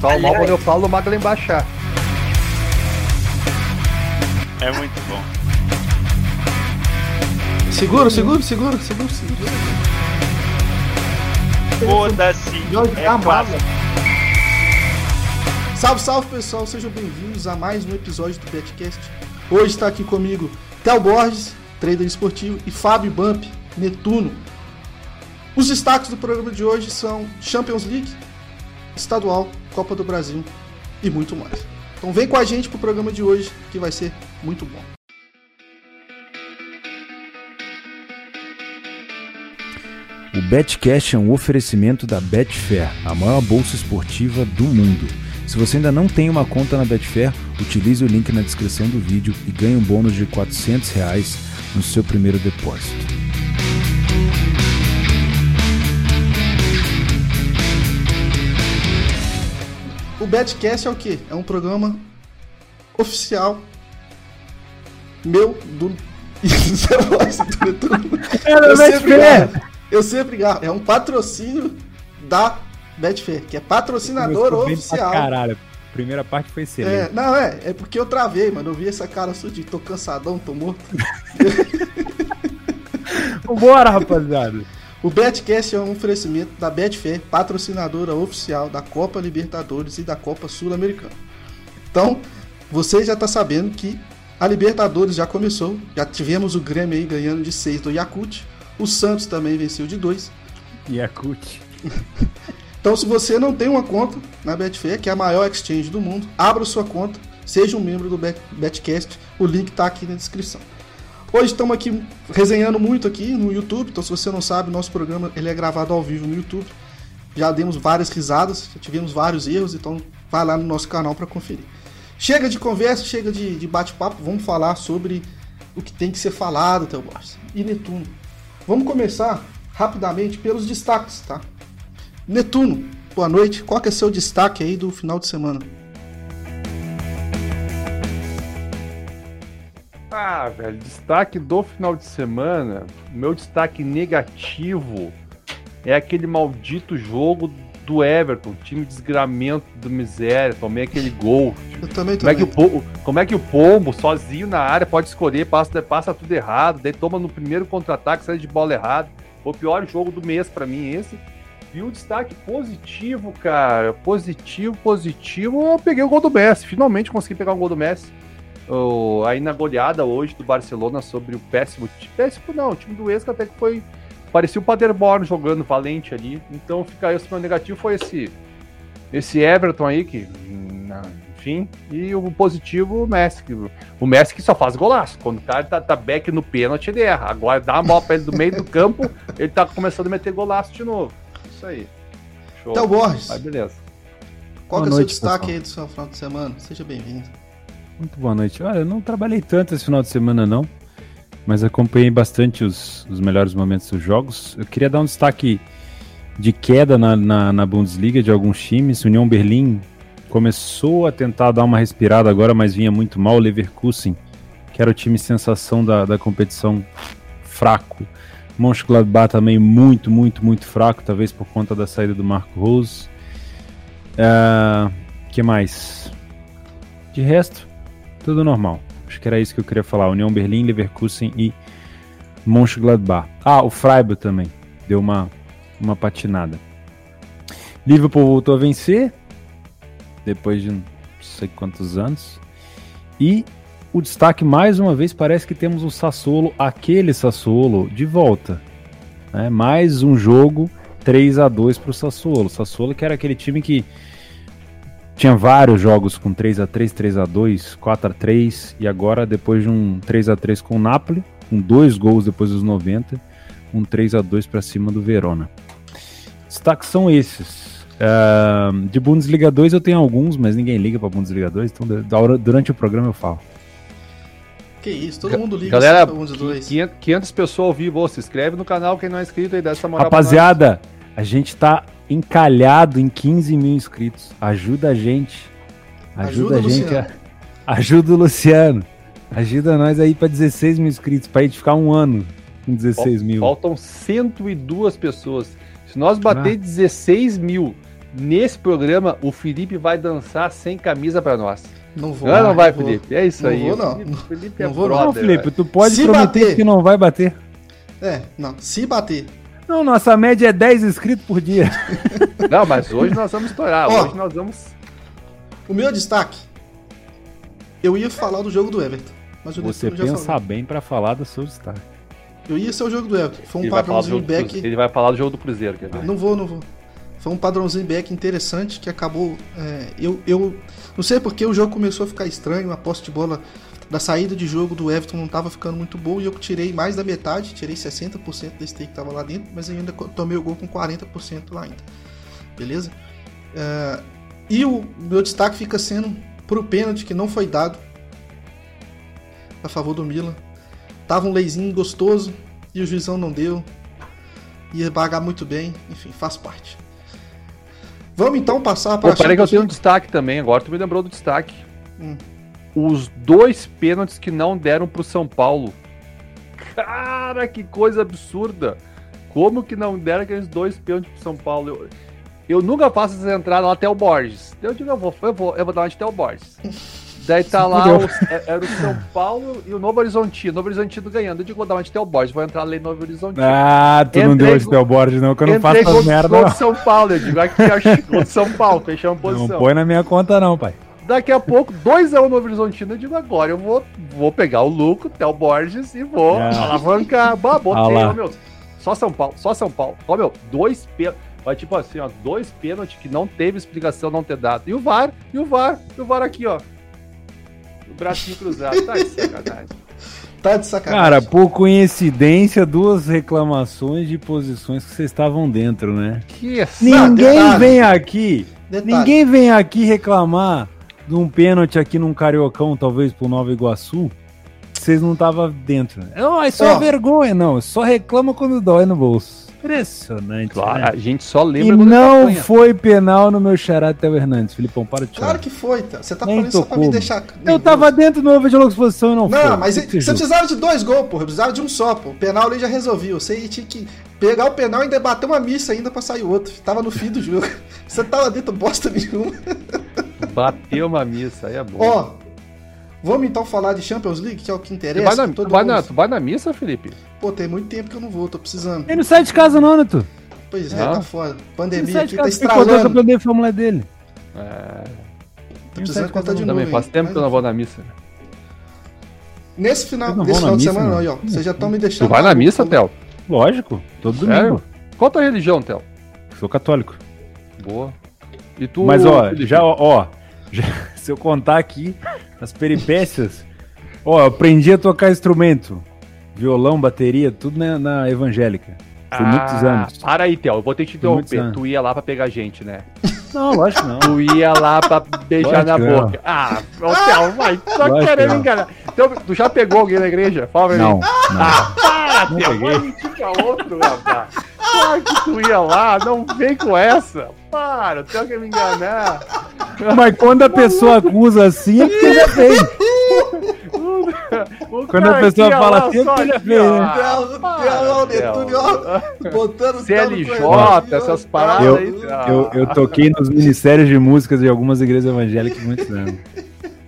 falo mal quando eu falo, o Maglen baixar. É muito bom. Seguro, seguro, seguro, seguro, seguro. Foda-se. É quase. Salve, salve pessoal, sejam bem-vindos a mais um episódio do Betcast. Hoje está aqui comigo Theo Borges, trader esportivo, e Fábio Bump, Netuno. Os destaques do programa de hoje são Champions League, Estadual, Copa do Brasil e muito mais. Então vem com a gente pro programa de hoje que vai ser muito bom. O Betcast é um oferecimento da Betfair, a maior bolsa esportiva do mundo. Se você ainda não tem uma conta na Betfair, utilize o link na descrição do vídeo e ganhe um bônus de 400 reais no seu primeiro depósito. O Betcast é o quê? É um programa oficial meu do eu sempre garro. Eu sempre garro. É um patrocínio da Betfair, que é patrocinador oficial. Caralho. Primeira parte foi excelente. É, não, é, é porque eu travei, mano. Eu vi essa cara sua de tô cansadão, tô morto. Vambora, rapaziada. O Betcast é um oferecimento da Betfair, patrocinadora oficial da Copa Libertadores e da Copa Sul-Americana. Então, você já tá sabendo que a Libertadores já começou, já tivemos o Grêmio aí ganhando de 6 do Yakut, o Santos também venceu de 2. Yakut. então, se você não tem uma conta na Betfair, que é a maior exchange do mundo, abra sua conta, seja um membro do Bet Betcast, o link está aqui na descrição. Hoje estamos aqui resenhando muito aqui no YouTube, então se você não sabe, nosso programa ele é gravado ao vivo no YouTube. Já demos várias risadas, já tivemos vários erros, então vai lá no nosso canal para conferir. Chega de conversa, chega de, de bate-papo, vamos falar sobre o que tem que ser falado, Theo Borges. E Netuno. Vamos começar rapidamente pelos destaques, tá? Netuno, boa noite. Qual que é seu destaque aí do final de semana? Ah, velho, destaque do final de semana. Meu destaque negativo é aquele maldito jogo do Everton, time desgramento do miséria, tomei aquele gol. Eu também como é, que o, como é que o Pombo, sozinho na área, pode escolher, passa, passa tudo errado, daí toma no primeiro contra-ataque, sai de bola errado. Foi o pior jogo do mês para mim esse. E o destaque positivo, cara, positivo, positivo, eu peguei o gol do Messi, finalmente consegui pegar o gol do Messi. Oh, aí na goleada hoje do Barcelona sobre o péssimo, péssimo não, o time do Esca até que foi parecia o Paderborn jogando valente ali. Então fica aí o meu negativo foi esse esse Everton aí que enfim, e o positivo o Messi, o Messi que só faz golaço. Quando o cara tá, tá back no pênalti, ele erra. Agora dá uma bola pra ele do meio do campo, ele tá começando a meter golaço de novo. Isso aí. Show. Então, Borges. Mas beleza. Qual boa é o seu destaque pessoal. aí do seu final de semana? Seja bem-vindo. Muito boa noite. Olha, eu não trabalhei tanto esse final de semana, não mas acompanhei bastante os, os melhores momentos dos jogos. Eu queria dar um destaque de queda na, na, na Bundesliga de alguns times. União Berlim começou a tentar dar uma respirada agora, mas vinha muito mal. O Leverkusen, que era o time sensação da, da competição, fraco. Mönchengladbach também muito, muito, muito fraco, talvez por conta da saída do Marco Rose. Uh, que mais? De resto, tudo normal. Acho que era isso que eu queria falar. União Berlim, Leverkusen e Mönchengladbach. Ah, o Freiburg também. Deu uma, uma patinada. Liverpool voltou a vencer. Depois de não sei quantos anos. E o destaque, mais uma vez, parece que temos o Sassuolo, aquele Sassuolo, de volta. Né? Mais um jogo 3 a 2 para o Sassuolo. Sassuolo que era aquele time que tinha vários jogos com 3 a 3 3 a 2 4 a 3 e agora depois de um 3 a 3 com o Napoli, com dois gols depois dos 90, um 3 a 2 para cima do Verona. Destaques são esses. Uh, de Bundesliga 2 eu tenho alguns, mas ninguém liga para Bundesliga 2, então durante o programa eu falo. Que isso, todo mundo liga Galera, pra Bundesliga 2. 500, 500 pessoas ao vivo, se inscreve no canal quem não é inscrito aí, dessa moral Rapaziada, a gente tá encalhado em 15 mil inscritos. Ajuda a gente. Ajuda, ajuda a gente. A... Ajuda o Luciano. Ajuda nós aí para 16 mil inscritos, para a gente ficar um ano com 16 mil. Faltam 102 pessoas. Se nós bater ah. 16 mil nesse programa o Felipe vai dançar sem camisa pra nós. Não vou. Não, não vai, vou. Felipe. É isso Não aí. vou, não. O Felipe, Felipe Não é vou, não. Não, brother, Felipe, tu pode Se prometer bater- que não vai bater. É, não. Se bater. Não, nossa média é 10 inscritos por dia. Não, mas hoje nós vamos estourar. Ó. Hoje nós vamos. O meu destaque. Eu ia falar do jogo do Everton. Mas o Você pensa falou. bem pra falar do seu destaque. Eu ia ser o jogo do Everton. Foi um Ele vai, falar do padrãozinho jogo do Cruzeiro. back. ele vai falar do jogo do Cruzeiro, quer ver? Não vou, não vou. Foi um padrãozinho back interessante que acabou. é, eu, eu não sei porque o jogo começou a ficar estranho, a posse de bola da saída de jogo do Everton não estava ficando muito boa e eu tirei mais da metade, tirei 60% desse take que estava lá dentro, mas eu ainda tomei o gol com 40% lá ainda. Beleza? É, e o meu destaque fica sendo pro pênalti que não foi dado a favor do Milan. Tava um leizinho gostoso e o juizão não deu. Ia pagar muito bem, enfim, faz parte. Vamos então passar para peraí que eu tenho um destaque também, agora tu me lembrou do destaque. Hum. Os dois pênaltis que não deram pro São Paulo. Cara, que coisa absurda. Como que não deram aqueles dois pênaltis pro São Paulo? Eu, eu nunca faço essa entrada lá até o Borges. Eu digo, eu vou, eu vou, eu vou dar uma de até o Borges. Daí tá lá, os- é- era o São Paulo e o Novo Horizontino. Novo Horizontino ganhando. Eu digo, vou dar uma de até o Borges, vou entrar ali no Novo Horizontino. Ah, tu não Entrei deu hoje com- teu board, não, que eu não faço Entrei com merda. Não. de São Paulo, eu digo, aqui gol de São Paulo, fechamos não posição. põe na minha conta, não, pai. Daqui a pouco, 2x1 no Horizontino, eu digo, agora eu vou, vou pegar o Luco, Theo Borges e vou É. alavancar. Bah, Ah botei, lá. ó, meu, só São Paulo, só São Paulo. Ó, meu, dois pênaltis, vai tipo assim, ó, dois pênaltis que não teve explicação não ter dado. E o VAR, e o VAR, e o VAR aqui, ó. O bracinho cruzado, tá de sacanagem. Tá de sacanagem. Cara, por coincidência, duas reclamações de posições que vocês estavam dentro, né? Que Ninguém detalhe. vem aqui, Detalhe, ninguém vem aqui reclamar de um pênalti aqui num Cariocão, talvez pro Nova Iguaçu, vocês não estavam dentro. Não, é só vergonha, não. Só reclama quando dói no bolso. Impressionante. Claro, né? a gente só E lembra quando não apanha. foi penal no meu xará Theo Hernandes. Filipão, para de chorar. Claro que foi, tá? Você tá Nem falando isso só pra me deixar. Eu tava dentro do over de longa exposição e não, foi. Não, mas você precisava de dois gols, porra. Precisava de um só, pô. O penal ali já resolveu. Você tinha que pegar o penal e ainda bater uma missa ainda pra sair outro. Tava no fim do jogo. Você tava dentro bosta nenhuma. Bateu uma missa, aí é bom. Ó, vamos então falar de Champions League, que é o que tu, interessa. vai na, que todo tu, vai na, tu vai na missa, Felipe? Pô, tem muito tempo que eu não vou, tô precisando. Ele não sai de casa não, né, tu? Pois é, Não? tá foda. Ele não Pandemia sai aqui de tá estralando. campeão de Fórmula dele. É, Tô precisando de contar de novo. também faz tempo que eu não vou na missa. Nesse final, nesse final na de missa, semana, não, ó. Vocês já estão me deixando. Tu vai na missa, né? Theo? Lógico, todo domingo. Qual a tua religião, Theo? Sou católico. Boa. E tu, Mas ó, Felipe? já ó, ó, já- se eu contar aqui as peripécias, ó, eu aprendi a tocar instrumento, violão, bateria, tudo na, na evangélica. Por muitos Ah, anos. Para aí, Theo. Eu vou ter que te muitos interromper. Tu ia lá pra pegar gente, né? Não, lógico não. Tu ia lá pra beijar Lógico na que não. boca. Ah, ô Theo, vai. Só Lógico que querendo enganar. Então, tu já pegou alguém na igreja? Fala pra Não, mim. não. Ah, para, Theo. Vai mentir pra outro, rapaz. Claro que tu ia lá. Não vem com essa. Para, o Theo quer me enganar. Mas quando a pessoa acusa assim, é porque já fez. O Quando a pessoa fala assim, é só porque ele fez. Botando CLJ, essas paradas Eu, aí. eu, eu toquei nos ministérios de músicas de algumas igrejas evangélicas há muitos anos.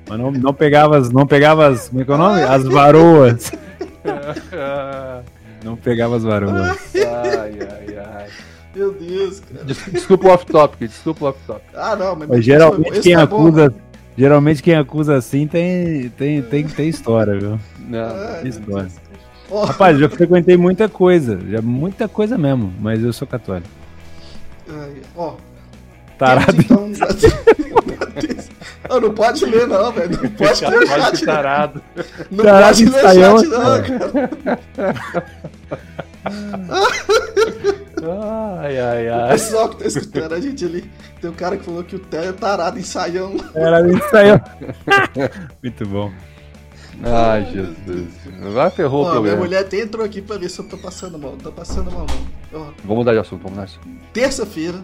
Mas não, não pegava as, não pegava as, como é que é o nome? As varoas. Ah, Não pegava as varoas. ai, ai, ai. Meu Deus, cara. Des- Desculpa o off-topic, desculpa o off-topic. Ah, não, mas. Mas geralmente quem bom, acusa, né? geralmente quem acusa assim tem, tem, tem, tem história, viu? Não. Ai, Tem história. Ó, Rapaz, eu já frequentei muita coisa, já muita coisa mesmo, mas eu sou católico. ó. Tarado. Temos, Então, Ó, não pode ler, não, velho. Não pode ler o chat. que Não, tarado. não Tarado pode ler o ensaião, chat, não, cara. cara. Ai, ai, O ai. pessoal que tá escutando a gente ali, tem um cara que falou que o Theo é tarado ensaião. Era ó. Muito bom. Ai, Jesus. Vai ferrou o Ó, minha mulher até entrou aqui pra ver se eu tô passando mal. Não tô passando mal, não. Ó, Vamos mudar de assunto, vamos assunto. Terça-feira,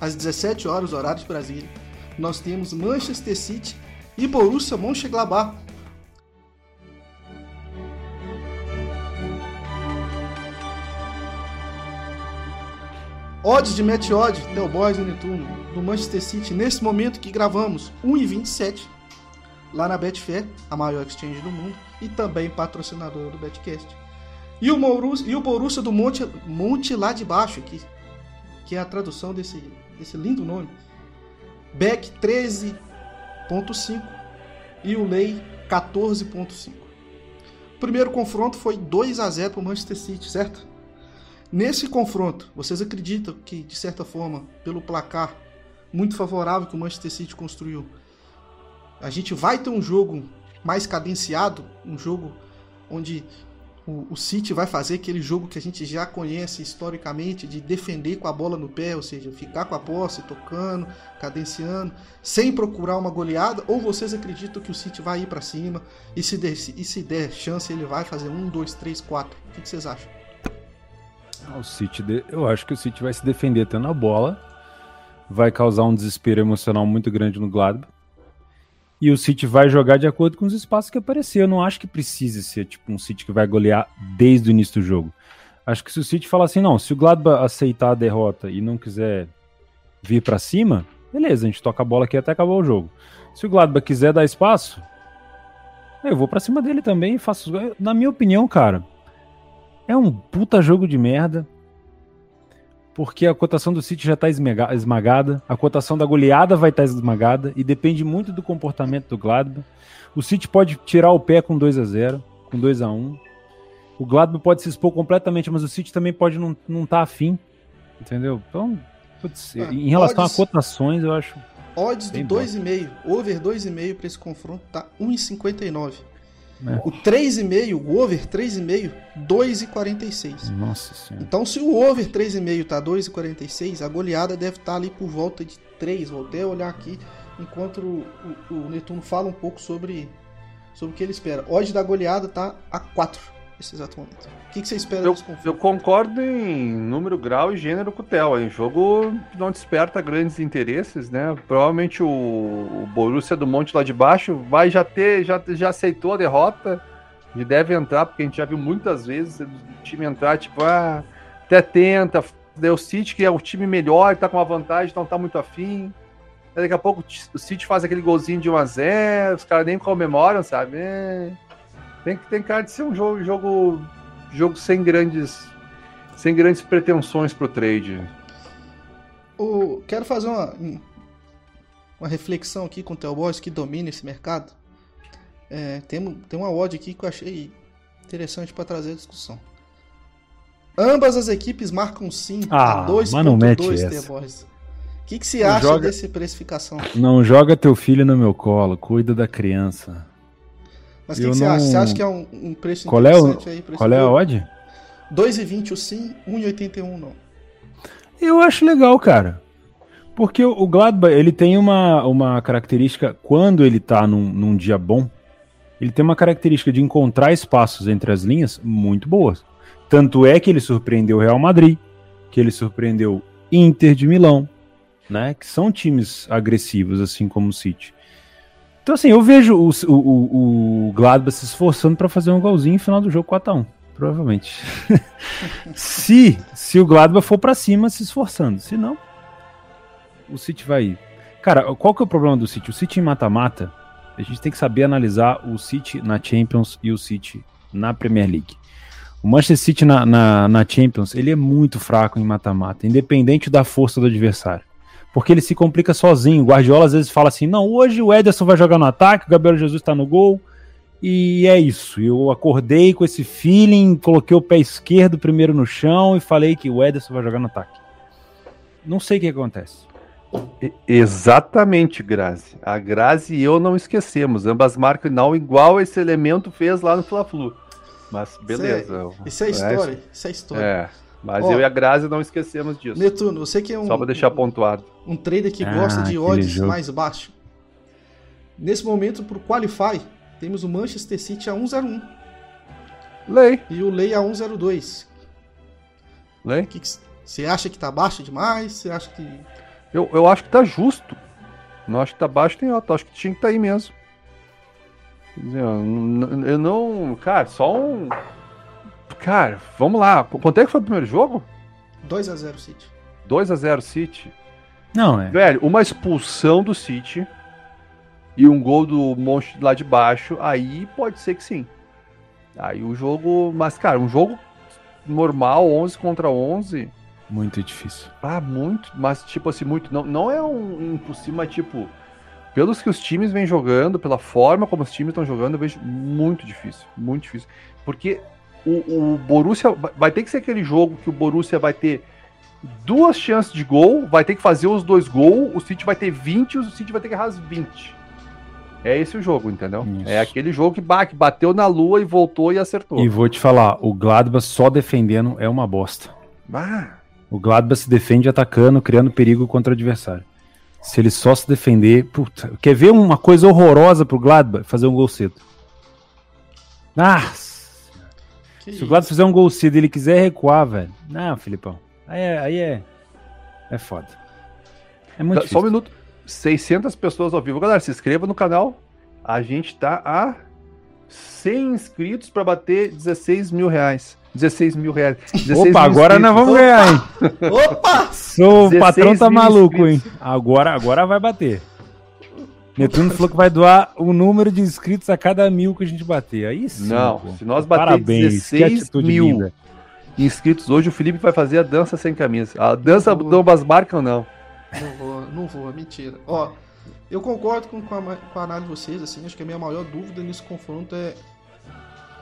às 17 horas, horário de Brasília, nós temos Manchester City e Borussia Mönchengladbach. Odds de match odd, Del Boys e Netuno, do Manchester City, nesse momento que gravamos, 1,27 lá na Betfair, a maior exchange do mundo, e também patrocinadora do Betcast. E o, Borussia, e o Borussia do Monte, Monte lá de baixo, que, que é a tradução desse, desse lindo nome. Beck 13.5 e o Lei 14.5. O primeiro confronto foi 2 a 0 para o Manchester City, certo? Nesse confronto, vocês acreditam que, de certa forma, pelo placar muito favorável que o Manchester City construiu, a gente vai ter um jogo mais cadenciado, um jogo onde o, o, City vai fazer aquele jogo que a gente já conhece historicamente de defender com a bola no pé, ou seja, ficar com a posse, tocando, cadenciando, sem procurar uma goleada, ou vocês acreditam que o City vai ir para cima e se, der, e se der chance ele vai fazer um, dois, três, quatro? O que vocês acham? O City, eu acho que o City vai se defender tendo a bola, vai causar um desespero emocional muito grande no Gladbach. E o City vai jogar de acordo com os espaços que aparecer. Eu não acho que precise ser tipo um City que vai golear desde o início do jogo. Acho que se o City falar assim, não, se o Gladbach aceitar a derrota e não quiser vir para cima, beleza, a gente toca a bola aqui até acabar o jogo. Se o Gladbach quiser dar espaço, eu vou para cima dele também e faço. Na minha opinião, cara, é um puta jogo de merda. Porque a cotação do City já está esmagada, a cotação da goleada vai estar tá esmagada e depende muito do comportamento do Gladbach. O City pode tirar o pé com 2 a 0 com 2 a 1 O Gladbach pode se expor completamente, mas o City também pode não estar não tá afim. Entendeu? Então, putz, ah, em relação odds, a cotações, eu acho. Odds do 2,5, over 2,5 para esse confronto tá 1,59. É. O 3,5, o over 3,5, 2,46. Nossa senhora. Então, se o over 3,5 tá 2,46, a goleada deve estar tá ali por volta de 3. Vou até olhar aqui enquanto o, o, o Netuno fala um pouco sobre, sobre o que ele espera. Hoje da goleada tá a 4 nesse exato momento. O que, que você espera eu, desse confronto? Eu concordo em número, grau e gênero com o Theo. É um jogo que não desperta grandes interesses, né? Provavelmente o, o Borussia do Monte lá de baixo vai já ter, já, já aceitou a derrota e deve entrar, porque a gente já viu muitas vezes o time entrar, tipo, ah, até tenta, daí o City, que é o time melhor, tá com uma vantagem, então tá muito afim. daqui a pouco o City faz aquele golzinho de 1x0, os caras nem comemoram, sabe? É... Tem, tem cara de ser um jogo, jogo, jogo sem grandes sem grandes pretensões pro trade. O, quero fazer uma, uma reflexão aqui com o Theo Boys que domina esse mercado. É, tem, tem uma odd aqui que eu achei interessante para trazer a discussão. Ambas as equipes marcam sim ah, a 2.2 Theo Boys. O que, que você acha joga... dessa precificação? Não joga teu filho no meu colo, cuida da criança. Mas o que, que, você acha? Você acha que é um, um preço qual interessante é o, aí? Qual é a odd? 2,20 o sim, 1,81 não. Eu acho legal, cara. Porque o Gladbach, ele tem uma, uma característica, quando ele tá num, num dia bom, ele tem uma característica de encontrar espaços entre as linhas muito boas. Tanto é que ele surpreendeu o Real Madrid, que ele surpreendeu Inter de Milão, né? Que são times agressivos, assim como o City. Então, assim, eu vejo o, o, o Gladbach se esforçando para fazer um golzinho no final do jogo 4x1. Provavelmente. se, se o Gladbach for para cima se esforçando. Se não, o City vai. Cara, qual que é o problema do City? O City em mata-mata, a gente tem que saber analisar o City na Champions e o City na Premier League. O Manchester City na, na, na Champions, ele é muito fraco em mata-mata, independente da força do adversário porque ele se complica sozinho. O Guardiola às vezes fala assim: não, hoje o Ederson vai jogar no ataque, o Gabriel Jesus está no gol. E é isso. Eu acordei com esse feeling, coloquei o pé esquerdo primeiro no chão e falei que o Ederson vai jogar no ataque. Não sei o que acontece. Exatamente, Grazi. A Grazi e eu não esquecemos. Ambas marcam não igual esse elemento fez lá no Fla-Flu. Mas beleza. Isso é, isso é história. Isso é história. É. Mas Ó, eu e a Grazi não esquecemos disso. Netuno, você que é um. Só pra deixar pontuado. Um trader que ah, gosta de odds mais baixo. Nesse momento, pro Qualify, temos o Manchester City a 101. Lei. E o Lei a 102. Lei? Que que, você acha que tá baixo demais? Você acha que. Eu, eu acho que tá justo. Não acho que tá baixo tem alto. Acho que tinha que estar tá aí mesmo. Eu não. Cara, só um Cara, vamos lá. Quanto é que foi o primeiro jogo? 2x0 City. 2 a 0 City. Não, é. Velho, uma expulsão do City e um gol do monstro lá de baixo, aí pode ser que sim. Aí o jogo, mas cara, um jogo normal, 11 contra 11, Muito difícil. ah, muito, mas tipo assim, muito, não, não é um impossível, mas tipo, pelos que os times vêm jogando, pela forma como os times estão jogando, eu vejo muito difícil, muito difícil. Porque o, o Borussia vai- ter que ser aquele jogo que o Borussia vai ter duas chances de gol, vai ter que fazer os dois gols, o City vai ter 20 e o City vai ter que errar as 20. É esse o jogo, entendeu? Isso. É aquele jogo que, ba- que bateu na lua e voltou e acertou. E vou te falar, o Gladbach só defendendo é uma bosta. Ah, O Gladbach se defende atacando, criando perigo contra o adversário. Se ele só se defender, puta, quer ver uma coisa horrorosa pro Gladbach? Fazer um gol cedo. Ah, Que se o Gladbach fizer um gol cedo e ele quiser recuar, velho. Não, Filipão. Aí é, aí é, é foda. É muito Só um difícil. minuto. 600 pessoas ao vivo. Galera, se inscreva no canal. A gente tá a 100 inscritos para bater 16 mil reais. 16 mil reais. 16 Opa, mil agora nós vamos ganhar, hein? Opa! Sou, o 16 patrão tá maluco, hein? inscritos. Agora, agora vai bater. Netuno falou que vai doar o número de inscritos a cada mil que a gente bater. Aí sim. Não, pô. se nós bater Parabéns, que 16 atitude mil linda. inscritos hoje, o Felipe vai fazer a dança sem camisa. A dança do Basbarca ou não? Não vou, não vou, é mentira. Ó, eu concordo com, com, a, com a análise de vocês, assim, acho que a minha maior dúvida nesse confronto é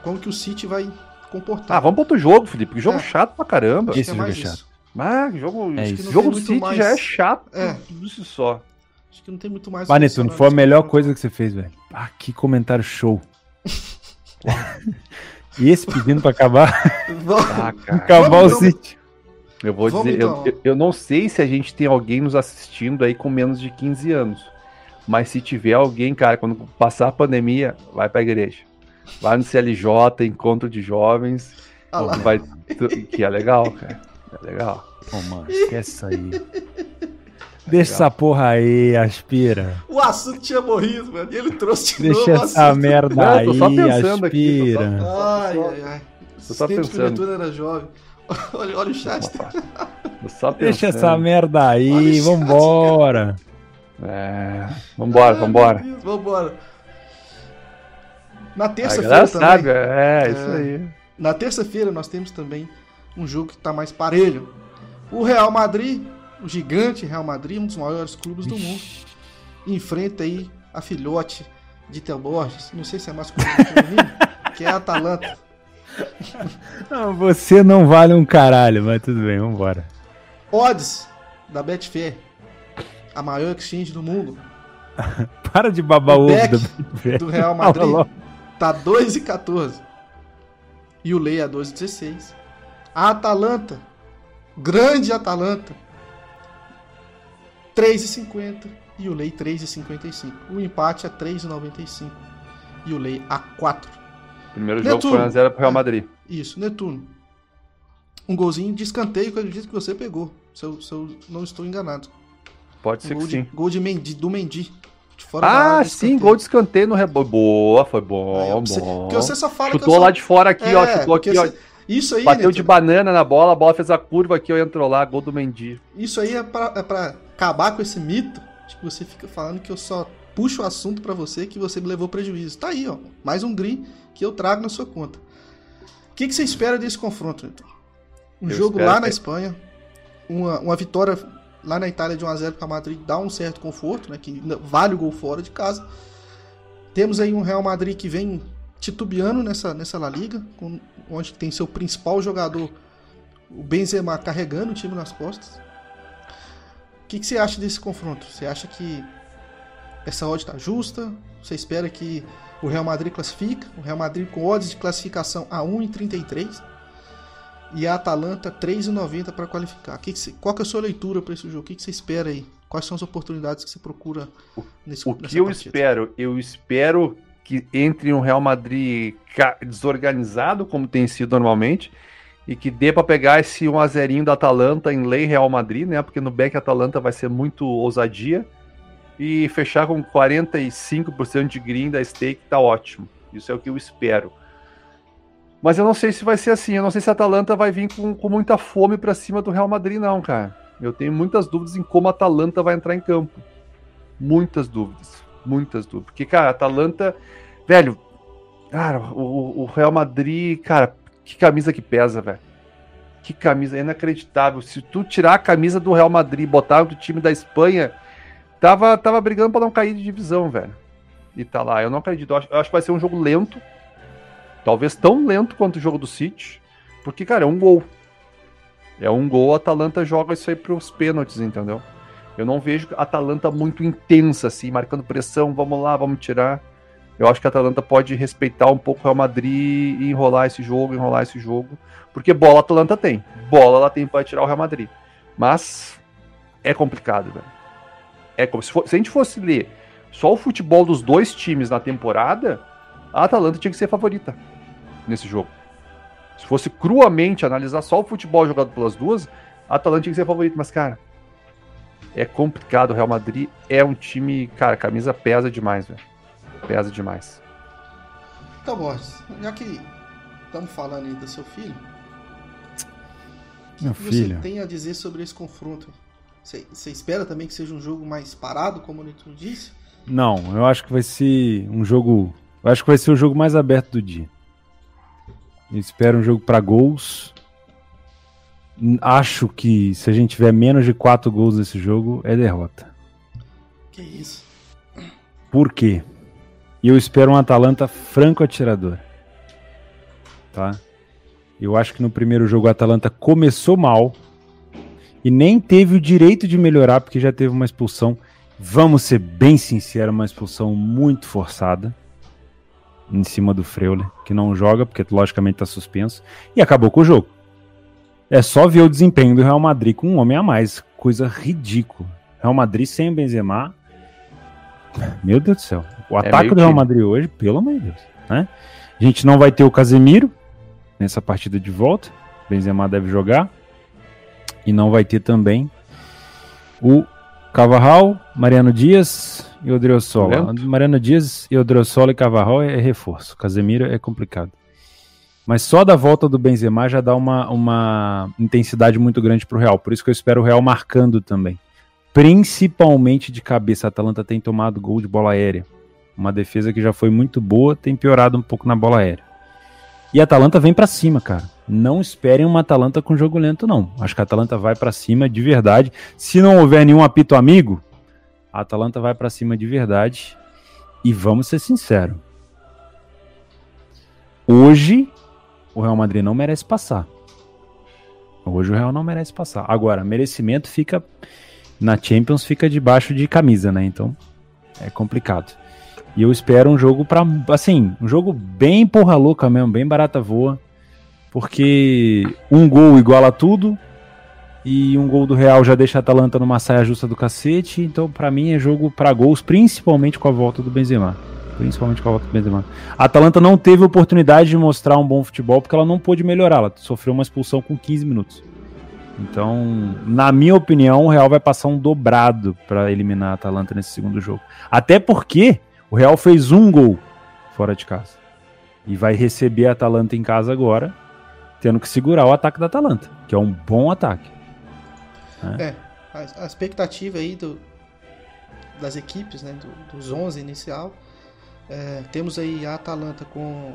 como que o City vai comportar. Ah, vamos para outro jogo, Felipe. Que jogo É. chato pra caramba. Acho Esse que é jogo mais é chato. isso. Ah, que jogo, É jogo do City muito já é mais- chato É. por isso só. Acho que não tem muito mais. Vai, o que Netuno, adicionar foi a melhor coisa que você fez, velho. Ah, que comentário show. e esse pedindo pra acabar, Vamos- Ah, acabar Vamos, o. City. Eu vou Vamos dizer, eu- então. eu, eu não sei se a gente tem alguém nos assistindo aí com menos de 15 anos. Mas se tiver alguém, cara, quando passar a pandemia, vai pra igreja. Vai no CLJ, encontro de jovens. Ah vai, que é legal, cara. É legal. Ô, mano, esquece isso aí. Deixa essa porra aí, aspira. O assunto tinha morrido, mano. E ele trouxe de Deixa novo o essa assunto. merda Não, tô só aí, pensando aqui, tô só- aspira. Ai, ai, ai. Tô só de pensando. era jovem. Olha, olha o chat. Tô só Deixa essa merda aí, chat, vambora. É, vambora, Ai, vambora. Deus, Vambora. Na terça-feira também. sabe, é, isso É. aí. Na terça-feira nós temos também um jogo que está mais parelho. O Real Madrid, o gigante Real Madrid, um dos maiores clubes do mundo, enfrenta aí a filhote de Tel Borges, não sei se é masculino ou feminino, que é a Atalanta. Não, você não vale um caralho, mas tudo bem, vambora. Odds da Betfair, a maior exchange do mundo, Para de babar O o ovo da do Real Madrid, logo. tá 2 e 14. E o Lei a 2 e 16. A Atalanta, grande Atalanta, 3 e 50 o Lei 3 e 55. O empate a 3 e 95 e o Lei a 4. Primeiro Netuno. jogo foi 1x0 pro Real Madrid. Isso, Netuno. Um golzinho de escanteio que eu acredito que você pegou, se eu, se eu não estou enganado. Pode Um ser que gol, sim. de, gol de Mendy, do Mendy. De fora área Ah, de sim, gol de escanteio no rebote. Boa, foi Aí, bom, ó, você- bom. Porque você só fala que eu Chutou sou- lá de fora aqui, ó. É, Chutou porque aqui, ó. você- Isso aí, Bateu Netuno, de banana na bola, a bola fez a curva aqui, ó, entrou lá, gol do Mendy. Isso aí é pra, é pra acabar com esse mito de que você fica falando que eu só puxo o assunto pra você que você me levou prejuízo. Tá aí, ó. Mais um green que eu trago na sua conta. O que, que você espera desse confronto, então? Um Eu jogo lá que- na Espanha, uma, uma vitória lá na Itália de 1x0 para Madrid dá um certo conforto, né? Que vale o gol fora de casa. Temos aí um Real Madrid que vem titubeando nessa, nessa La Liga, com- onde tem seu principal jogador, o Benzema, carregando o time nas costas. O que, que você acha desse confronto? Você acha que essa odd está justa? Você espera que o Real Madrid classifica? O Real Madrid com odds de classificação a 1,33 e a Atalanta 3,90 para qualificar. Que que você- qual que é a sua leitura para esse jogo? O que, que você espera aí? Quais são as oportunidades que você procura nesse O que eu partida? espero? Eu espero que entre um Real Madrid desorganizado, como tem sido normalmente, e que dê para pegar esse 1 a 0 da Atalanta em lei Real Madrid, né? Porque no back Atalanta vai ser muito ousadia e fechar com 45% de green da stake tá ótimo. Isso é o que eu espero. Mas eu não sei se vai ser assim. Eu não sei se a Atalanta vai vir com, com muita fome para cima do Real Madrid, não, cara. Eu tenho muitas dúvidas em como a Atalanta vai entrar em campo. Muitas dúvidas. Muitas dúvidas. Porque, cara, Atalanta. Velho, cara, o, o Real Madrid, cara, que camisa que pesa, velho. Que camisa, é inacreditável. Se tu tirar a camisa do Real Madrid e botar do time da Espanha, tava, tava brigando para não cair de divisão, velho. E tá lá, eu não acredito. Eu acho, eu acho que vai ser um jogo lento. Talvez tão lento quanto o jogo do City. Porque, cara, é um gol. É um gol, a Atalanta joga isso aí pros pênaltis, entendeu? Eu não vejo a Atalanta muito intensa, assim, marcando pressão, vamos lá, vamos tirar. Eu acho que a Atalanta pode respeitar um pouco o Real Madrid e enrolar esse jogo, enrolar esse jogo. Porque bola a Atalanta tem. Bola ela tem para tirar o Real Madrid. Mas é complicado, velho. É como se, for, se a gente fosse ler só o futebol dos dois times na temporada, a Atalanta tinha que ser favorita nesse jogo. Se fosse cruamente analisar só o futebol jogado pelas duas, a Atalanta tinha que ser favorita. Mas, cara, é complicado. O Real Madrid é um time, cara, camisa pesa demais, velho pesa demais. Então, Borges, já que estamos falando aí do seu filho, Meu o que filho. você tem a dizer sobre esse confronto? Você, você espera também que seja um jogo mais parado, como o Nito disse? Não, eu acho que vai ser um jogo. Eu acho que vai ser o jogo mais aberto do dia. Eu espero um jogo para gols. Acho que se a gente tiver menos de 4 gols nesse jogo, é derrota. Que isso? Por quê? E eu espero um Atalanta franco atirador. Tá? Eu acho que no primeiro jogo o Atalanta começou mal e nem teve o direito de melhorar porque já teve uma expulsão. Vamos ser bem sinceros, uma expulsão muito forçada em cima do Freuler, que não joga porque logicamente está suspenso e acabou com o jogo. É só ver o desempenho do Real Madrid com um homem a mais, coisa ridícula. Real Madrid sem o Benzema, meu Deus do céu. O É ataque do Real. Madrid hoje, pelo amor de Deus. Né? A gente não vai ter o Casemiro nessa partida de volta. Benzema deve jogar. E não vai ter também o Cavarral, Mariano Dias e Odriozola. Mariano Dias e Odriozola e Cavarral é reforço. Casemiro é complicado. Mas só da volta do Benzema já dá uma, uma intensidade muito grande pro Real. Por isso que eu espero o Real marcando também principalmente de cabeça. A Atalanta tem tomado gol de bola aérea. Uma defesa que já foi muito boa, tem piorado um pouco na bola aérea. E a Atalanta vem pra cima, cara. Não esperem uma Atalanta com jogo lento, não. Acho que a Atalanta vai pra cima de verdade. Se não houver nenhum apito amigo, a Atalanta vai pra cima de verdade. E vamos ser sinceros. Hoje, o Real Madrid não merece passar. Hoje o Real não merece passar. Agora, merecimento fica na Champions fica debaixo de camisa, né? Então é complicado. E eu espero um jogo para assim, um jogo bem porra louca mesmo, bem barata voa, porque um gol iguala tudo e um gol do Real já deixa a Atalanta numa saia justa do cacete, então pra mim é jogo pra gols, principalmente com a volta do Benzema. Principalmente com a volta do Benzema. A Atalanta não teve oportunidade de mostrar um bom futebol porque ela não pôde melhorar, ela sofreu uma expulsão com 15 minutos. Então, na minha opinião, o Real vai passar um dobrado para eliminar a Atalanta nesse segundo jogo. Até porque o Real fez um gol fora de casa. E vai receber a Atalanta em casa agora, tendo que segurar o ataque da Atalanta, que é um bom ataque. É, a, a expectativa aí do, das equipes, né, do- dos 11 inicial, é, temos aí a Atalanta com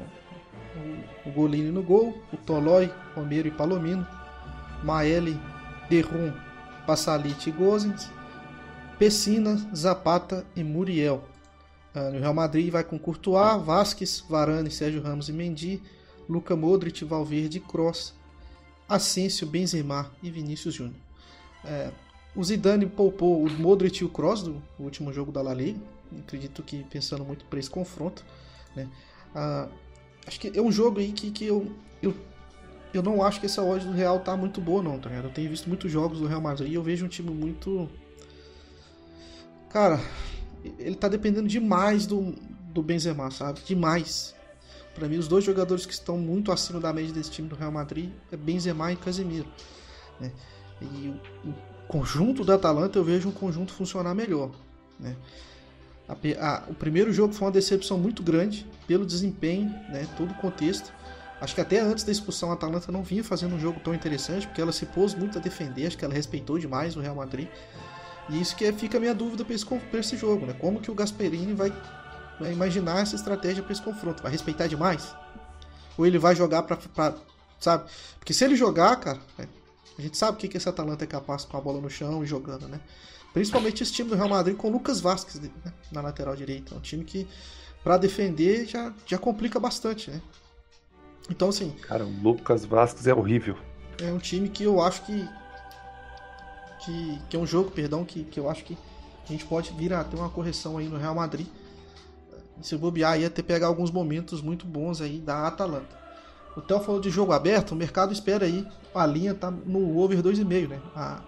o, Golini no gol, o Tolói, Romero e Palomino, Maeli, Derrum, Passalite e Gozens, Pessina, Zapata e Muriel. Ah, no Real Madrid vai com Courtois, Vasquez, Varane, Sérgio Ramos e Mendy, Luca Modric, Valverde e Kroos, Asensio, Benzema e Vinícius Júnior. É, o Zidane poupou o Modric e o Kroos do último jogo da La Liga. Acredito que pensando muito para esse confronto. né? Ah, acho que é um jogo aí que, que eu, eu, eu não acho que essa odd do Real tá muito boa, não, tá ligado? Eu tenho visto muitos jogos do Real Madrid e eu vejo um time muito. Cara, ele tá dependendo demais do, do Benzema, sabe? Demais. Para mim, os dois jogadores que estão muito acima da média desse time do Real Madrid é Benzema e Casemiro. né? E o, conjunto da Atalanta eu vejo um conjunto funcionar melhor. Né? A a- o primeiro jogo foi uma decepção muito grande pelo desempenho, né? todo o contexto. Acho que até antes da expulsão a Atalanta não vinha fazendo um jogo tão interessante, porque ela se pôs muito a defender, acho que ela respeitou demais o Real Madrid. E isso que é, fica a minha dúvida para esse, esse, jogo, né? Como que o Gasperini vai, vai imaginar essa estratégia para esse confronto? Vai respeitar demais? Ou ele vai jogar para, sabe? Porque se ele jogar, cara, é, a gente sabe o que, que esse Atalanta é capaz com a bola no chão e jogando, né? Principalmente esse time do Real Madrid com o Lucas Vasquez né? na lateral direita. É um time que, para defender, já, já complica bastante, né? Então, assim. Cara, o Lucas Vasquez é horrível. É um time que eu acho que. Que, que é um jogo, perdão, que, que eu acho que a gente pode vir a ter uma correção aí no Real Madrid. Se bobear, ia ter pegar alguns momentos muito bons aí da Atalanta. O Theo falou de jogo aberto, o mercado espera aí. A linha tá no over 2,5, né? A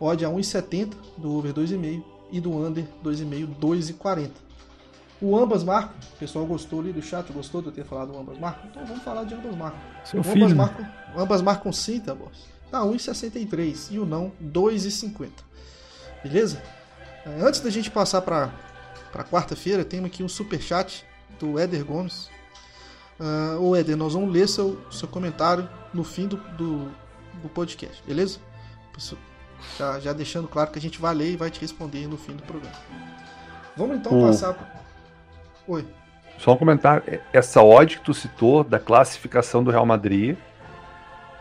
odd a 1,70 do over 2,5 e do under 2,5, 2,40. O ambas marcam. O pessoal gostou ali do chat, gostou de eu ter falado do ambas marcam? Então vamos falar de ambas marcam. Seu ambas filho. Marcam, ambas marcam sim, tá, boss? Tá 1,63 e o não 2,50. Beleza? É, antes da gente passar para para quarta-feira, temos aqui um super chat do Éder Gomes. Uh, ô Éder, nós vamos ler seu, seu comentário no fim do, do, do podcast, beleza? Já, já deixando claro que a gente vai ler e vai te responder no fim do programa. Vamos então o... passar. Oi. Só um comentário. Essa odd que tu citou da classificação do Real Madrid,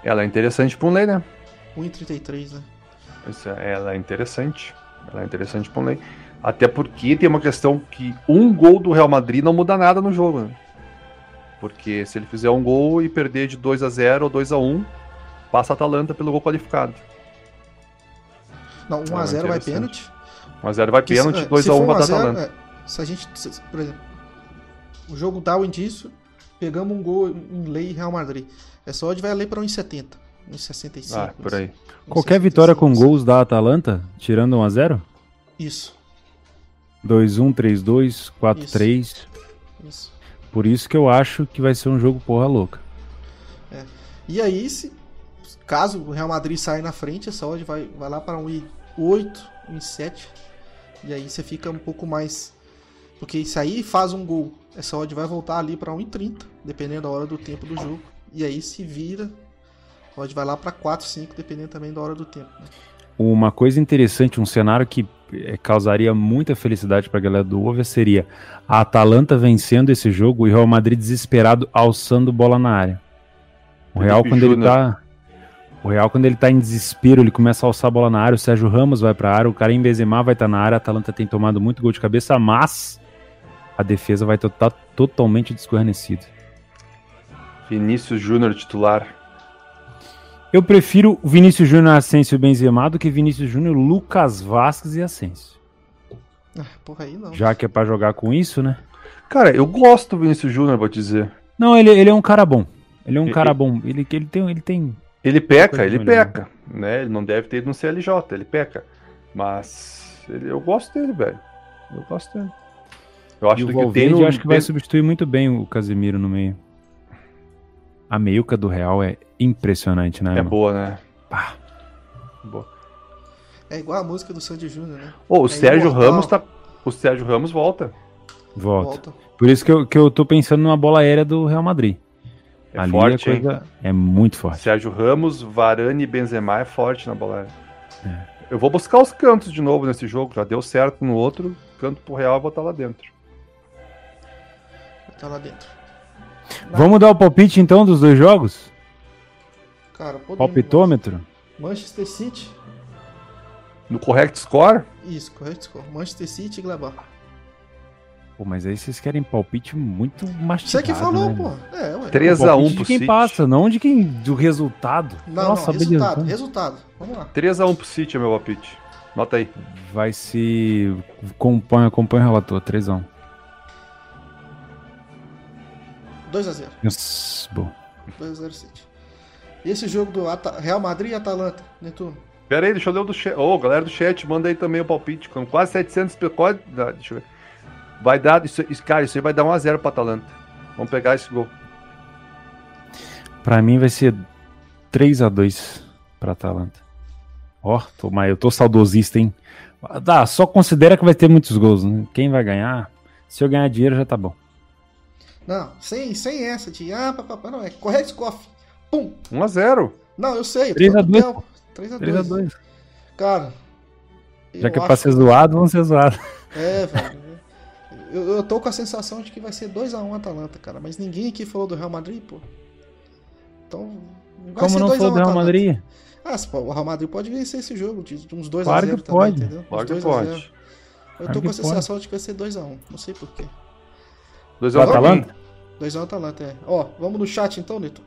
ela é interessante para um lei, né? 1,33, né? Isso, ela é interessante. Ela é interessante para um lei. Até porque tem uma questão que um gol do Real Madrid não muda nada no jogo. Né? Porque se ele fizer um gol e perder de 2 a 0 ou 2 a 1 passa a Atalanta pelo gol qualificado. Não, 1 a 0 vai pênalti. 1 a 0 vai pênalti, 2 a 1 vai Atalanta. É, se a gente, se, por exemplo, o jogo dá o indício, pegamos um gol em lei Real Madrid. Essa odd vai ler para 1,70. 1,65. Ah, por aí. Qualquer vitória com gols da Atalanta, tirando 1 a 0? Isso. 2-1, 3-2, 4-3. Isso. Isso. Por isso que eu acho que vai ser um jogo porra louca. É. E aí, se caso o Real Madrid sair na frente, essa odd vai, vai lá para um 8, 1,7. E aí você fica um pouco mais. Porque se aí faz um gol, essa odd vai voltar ali para 1,30, dependendo da hora do tempo do jogo. E aí se vira, a odd vai lá para 4, 5, dependendo também da hora do tempo. Né? Uma coisa interessante, um cenário que é, causaria muita felicidade para a galera do Over seria a Atalanta vencendo esse jogo e o Real Madrid desesperado alçando bola na área. O Real quando ele tá o Real quando ele tá em desespero, ele começa a alçar a bola na área, o Sérgio Ramos vai para a área, o Karim Benzema vai estar tá na área, a Atalanta tem tomado muito gol de cabeça, mas a defesa vai estar tá totalmente desguarnecida. Vinícius Júnior titular. Eu prefiro Vinícius Júnior, Asensio e Benzema do que Vinícius Júnior, Lucas Vasquez e Asensio. Ah, porra aí não. Já que é pra jogar com isso, né? Cara, eu gosto do Vinícius Júnior, vou te dizer. Não, ele, ele é um cara bom. Ele é um ele, cara bom. Ele, ele tem. Ele, tem ele peca, ele peca. Né? Ele não deve ter ido no CLJ, ele peca. Mas ele, eu gosto dele, velho. Eu gosto dele. Eu acho e que tem no... acho que vai substituir muito bem o Casemiro no meio. A meiuca do Real é impressionante, né? É mano? boa, né? Pá. Boa. É igual a música do Sandy Júnior, né? Oh, o é Sérgio imortal. Ramos tá. O Sérgio Ramos volta. Volta. volta. Por isso que eu, que eu tô pensando numa bola aérea do Real Madrid. É Ali forte, a coisa é muito forte. Sérgio Ramos, Varane e Benzema é forte na bola. É. Eu vou buscar os cantos de novo nesse jogo. Já deu certo no outro. Canto pro Real, eu vou estar lá dentro. Vou estar lá dentro. Vamos dar o palpite então dos dois jogos? Cara. Palpitômetro? Manchester City. No correct score? Isso, correct score. Manchester City e Gladbach. Pô, mas aí vocês querem palpite muito mastigado, Você que falou, né? pô. É, ué. 3x1 pro de quem City. passa, não de quem do resultado. Não, Nossa, não, resultado, beleza. resultado. Vamos lá. 3x1 pro City é meu palpite. Nota aí. Vai ser... Acompanha, acompanha o relator, 3x1. 2x0. Yes, bom. 2x0 City. Esse jogo do At Real Madrid e Atalanta, Netuno. Pera aí, deixa eu ler o do chat. Ô, oh, galera do chat, manda aí também o palpite. Com quase 700 pecode. Deixa eu ver. Vai dar, isso, cara, isso aí vai dar 1x0 pra Atalanta. Vamos pegar esse gol. Pra mim vai ser 3x2 pra Atalanta. Ó, oh, mas eu tô saudosista, hein? Dá, só considera que vai ter muitos gols, né? Quem vai ganhar? Se eu ganhar dinheiro já tá bom. Não, sem, sem essa de ah, papapá, não, é correto Scoff. Pum! 1x0. Não, eu sei. 3x2. 3x2. Cara. Já que é pra ser zoado, vamos ser zoados. É, velho. Eu, eu tô com a sensação de que vai ser 2x1 Atalanta, cara. Mas ninguém aqui falou do Real Madrid, pô. Então. Como não falou do Real Madrid? Ah, o Real Madrid pode vencer esse jogo, de uns 2x0 claro também, pode. entendeu? Claro que pode. Eu tô claro com a sensação pode. de que vai ser 2x1. Não sei porquê. 2x1 Atalanta? 2x1 Atalanta, é. Ó, vamos no chat então, Neto.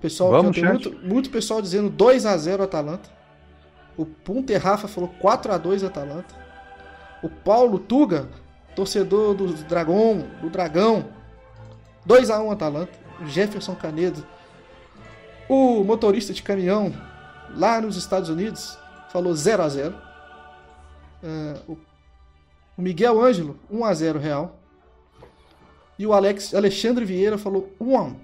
Pessoal, vamos tem muito, muito pessoal dizendo 2x0 Atalanta. O Punter Rafa falou 4x2 Atalanta. O Paulo Tuga, torcedor do Dragão, do Dragão, 2x1 Atalanta. O Jefferson Canedo. O motorista de caminhão lá nos Estados Unidos falou 0x0. Uh, o Miguel Ângelo, 1x0 Real. E o Alex, Alexandre Vieira falou 1x1.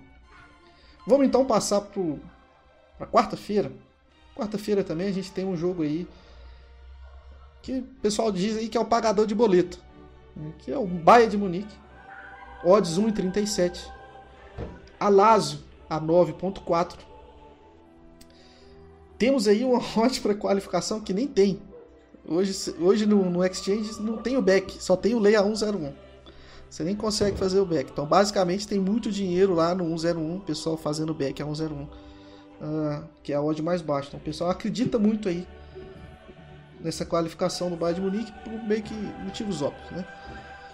Vamos então passar para quarta-feira. Quarta-feira também a gente tem um jogo aí que o pessoal diz aí que é o pagador de boleto, que é o Bayern de Munique, odds 1,37, a a 9,4. Temos aí uma odd para qualificação que nem tem. Hoje, hoje no, no Exchange não tem o back, só tem o Leia 101. Você nem consegue fazer o back. Então, basicamente, tem muito dinheiro lá no 101, o pessoal fazendo back a 101, uh, que é a odd mais baixa. Então, o pessoal acredita muito aí nessa qualificação do Bayern de Munique por meio que motivos óbvios, né?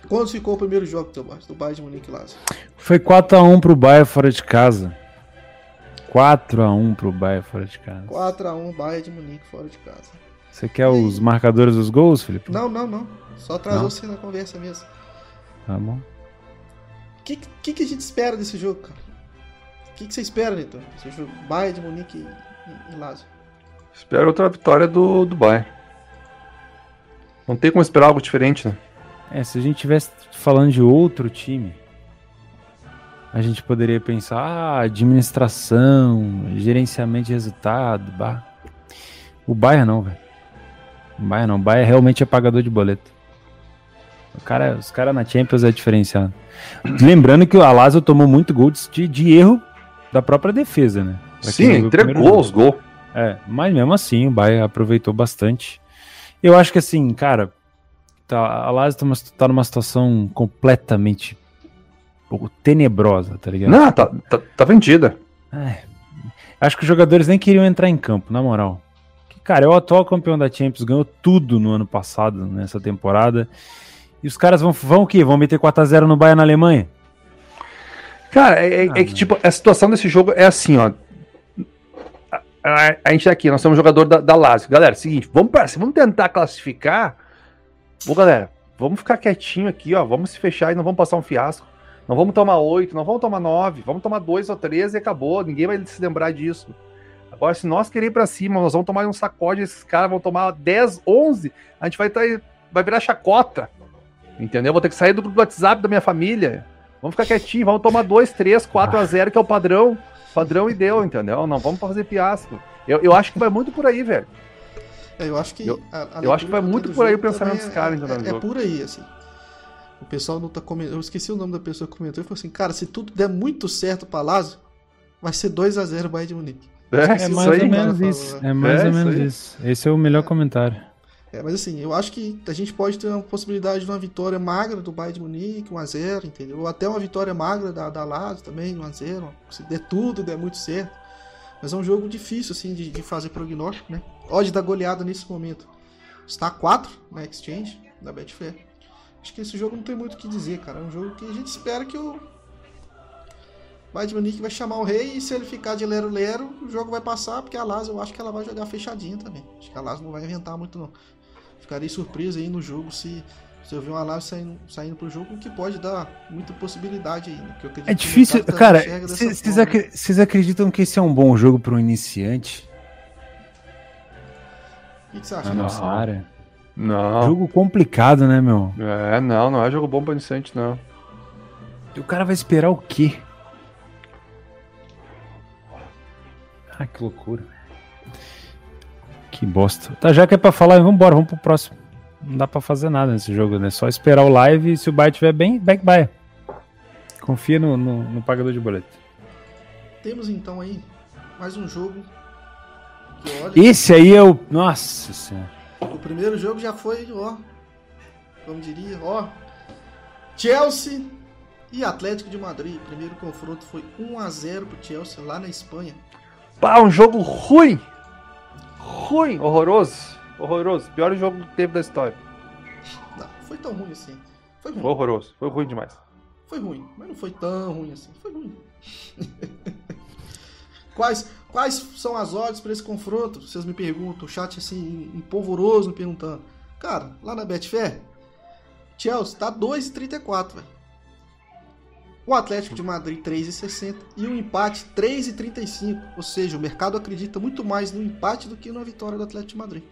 Quando ficou o primeiro jogo do Bayern de Munique lá? Foi 4x1 pro Bayern fora de casa. 4x1 pro Bayern fora de casa. 4x1 Bayern de Munique fora de casa. Você quer e... os marcadores dos gols, Felipe? Não, não, não. Só trazou você na conversa mesmo. Tá bom. O que, que, que, a gente espera desse jogo, cara? O que, que você espera, Neto? Esse jogo Bayern de Munique e, e Lazio. Espero outra vitória do, do Bayern. Não tem como esperar algo diferente, né? É, se a gente estivesse falando de outro time, a gente poderia pensar, ah, administração, gerenciamento de resultado, bah. O Bayern não, velho. O Bayern não. O Bayern realmente é pagador de boleto. O cara, os caras na Champions é diferenciado. Lembrando que o Alásio tomou muito gol de, de erro da própria defesa, né? Pra Sim, entregou os gols. É, mas mesmo assim o Bayern aproveitou bastante. Eu acho que assim, cara, tá, a Lazio tá, tá numa situação completamente tenebrosa, tá ligado? Não, tá, tá, tá vendida. É, acho que os jogadores nem queriam entrar em campo, na moral. Que, cara, é o atual campeão da Champions, ganhou tudo no ano passado, nessa temporada. E os caras vão, vão o quê? Vão meter 4x0 no Bayern na Alemanha? Cara, é, é, ah, é que, tipo, a situação desse jogo é assim, ó. A, a, a gente tá aqui, nós somos jogador da, da Lazio. Galera, seguinte, vamos, vamos tentar classificar. Ô, galera, vamos ficar quietinho aqui, ó. Vamos se fechar e não vamos passar um fiasco. Não vamos tomar 8, não vamos tomar 9, vamos tomar 2 ou 3 e acabou. Ninguém vai se lembrar disso. Agora, se nós querer ir pra cima, nós vamos tomar um sacode, esses caras vão tomar 10, 11, a gente vai, tá, vai virar chacota. Entendeu? Vou ter que sair do grupo do WhatsApp da minha família. Vamos ficar quietinho, vamos tomar 2, 3, 4 a 0, que é o padrão. Padrão e deu, entendeu? Não vamos fazer fiasco. Eu, eu acho que vai muito por aí, velho. É, eu acho que. Eu, a, a eu acho que vai muito por aí o pensamento dos caras, entendeu? É, é, por aí, assim. O pessoal não tá comentando. Eu esqueci o nome da pessoa que comentou e falou assim: cara, se tudo der muito certo pra Lázaro, vai ser 2x0 o Bayern de Munique. É, é mais ou menos isso. É mais é, ou menos isso, isso. Esse é o melhor comentário. É, mas assim, eu acho que a gente pode ter uma possibilidade de uma vitória magra do Bayern de Munique, 1x0, entendeu? Ou até uma vitória magra da, da Lazio também, 1x0. Se der tudo, der muito certo. Mas é um jogo difícil, assim, de, de fazer prognóstico, né? Odd da goleada nesse momento está 4 na Exchange, da Betfair. Acho que esse jogo não tem muito o que dizer, cara. É um jogo que a gente espera que o Bayern de Munique vai chamar o rei e se ele ficar de lero-lero, o jogo vai passar, porque a Lazio eu acho que ela vai jogar fechadinha também. Acho que a Lazio não vai inventar muito não. Ficarei surpreso aí no jogo se, se eu ver uma live saindo, saindo pro jogo, o que pode dar muita possibilidade aí. Né? é difícil, cara. Vocês ac acreditam que esse é um bom jogo para um iniciante? O que, que você acha? Na nossa área. Não. Jogo complicado, né, meu? É, não, não é jogo bom para iniciante, não. E o cara vai esperar o quê? Ah, que loucura. Que bosta. Tá, já que é pra falar, vamos embora, vamos pro próximo. Não dá pra fazer nada nesse jogo, né? Só esperar o live e se o Bayern estiver bem, back by. Confia no, no, no pagador de boleto. Temos então aí mais um jogo. Esse aí é o. Nossa senhora. o primeiro jogo já foi, ó. Como diria, ó. Chelsea e Atlético de Madrid. O primeiro confronto foi 1 a 0 pro Chelsea lá na Espanha. Pá, um jogo ruim. Ruim, horroroso. Horroroso. Pior jogo que teve da história. Não, não foi tão ruim assim. Foi ruim. Foi horroroso. Foi ruim demais. Foi ruim, mas não foi tão ruim assim. Foi ruim. quais, quais são as odds para esse confronto? Vocês me perguntam, o chat assim, empolvoroso me perguntando. Cara, lá na Betfair, Chelsea tá 2,34, velho. O Atlético de Madrid 3,60 e o empate 3,35. Ou seja, o mercado acredita muito mais no empate do que na vitória do Atlético de Madrid.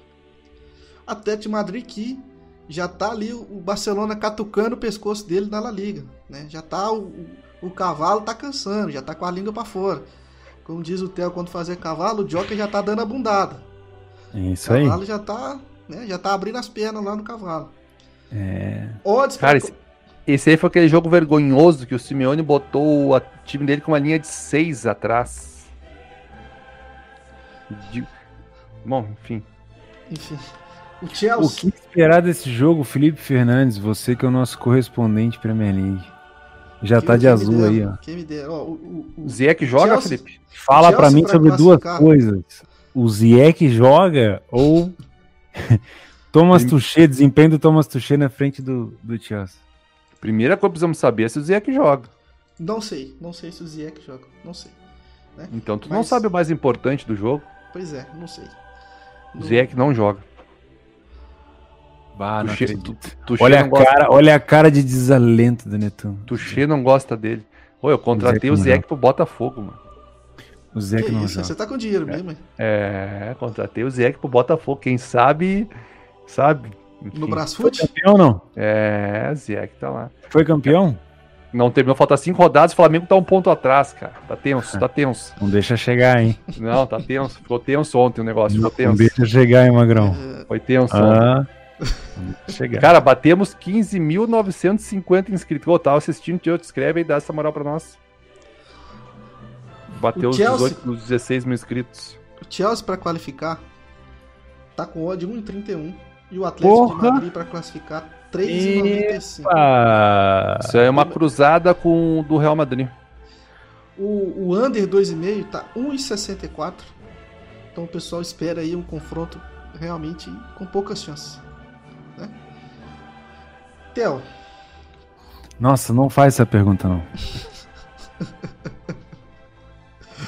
Atlético de Madrid que já tá ali o Barcelona catucando o pescoço dele na La Liga, né? Já tá o, o, o cavalo tá cansando, já tá com a língua para fora. Como diz o Theo quando fazer cavalo, o Joker já tá dando a bundada. É isso O aí. cavalo já tá, né, já tá abrindo as pernas lá no cavalo. É. Odds Cara, pra- esse, esse aí foi aquele jogo vergonhoso que o Simeone botou o time dele com uma linha de seis atrás. De- Bom, enfim. enfim. O O que esperar desse jogo, Felipe Fernandes? Você que é o nosso correspondente Premier League. Já quem- tá de azul dera, aí, ó. Quem me dera. Ó, o, o, o- Ziyech joga, Chelsea- Felipe? Fala pra mim pra sobre duas coisas. O Ziyech joga ou Thomas. Tuchel, desempenho do Thomas Tuchel na frente do, do Chelsea. Primeira coisa que precisamos saber é se o Ziyech joga. Não sei, não sei se o Ziyech joga, não sei. né? Então tu não Mas- sabe o mais importante do jogo. Pois é, não sei. O No- Ziyech não joga. Bah, não. Tu- Olha não a, cara, olha a cara de desalento do Netuno. Tuchel não gosta dele. Ô, eu contratei o não Ziyech pro Botafogo, mano. O Que Ziyech não isso, joga. você tá com dinheiro mesmo, hein? É, contratei o Ziyech pro Botafogo. Quem sabe, sabe. No Enfim. Brasfoot? Campeão ou não? É, Ziyech tá lá. Foi campeão? Não terminou, falta cinco rodadas, o Flamengo tá um ponto atrás, cara. Tá tenso, tá tenso. Não deixa chegar, hein? Não, tá tenso. Ficou tenso ontem o negócio, ficou Não tenso. deixa chegar, hein, Magrão? Foi tenso. ontem. Ah, não deixa chegar. Cara, batemos 15.950 inscritos. Ô, tava assistindo, tio, te escreve aí, dá essa moral pra nós. Bateu os Chelsea- 18, os 16 mil inscritos. O Chelsea pra qualificar tá com odd 1,31 e o Atlético Porra! de Madrid pra classificar 3,95. Ah, Isso aí é uma cruzada com o do Real Madrid. O, o under 2,5 tá 1,64. Então o pessoal espera aí um confronto realmente com poucas chances. Theo, Nossa, não faz essa pergunta, não.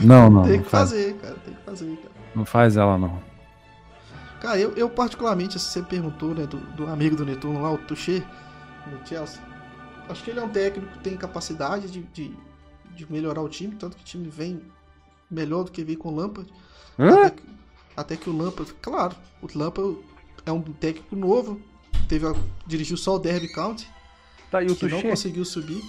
Não, não. tem Não que faz, fazer, cara. Tem que fazer, cara. não faz ela, não. Cara, eu, eu particularmente, você perguntou, né, do, do amigo do Netuno lá, o Tuchê, no Chelsea. Acho que ele é um técnico que tem capacidade de, de, de melhorar o time, tanto que o time vem melhor do que veio com o Lampard. Hã? Até que, até que o Lampard, claro, o Lampard é um técnico novo, teve a, dirigiu só o Derby County, Tá aí o que não Tuchel. conseguiu subir.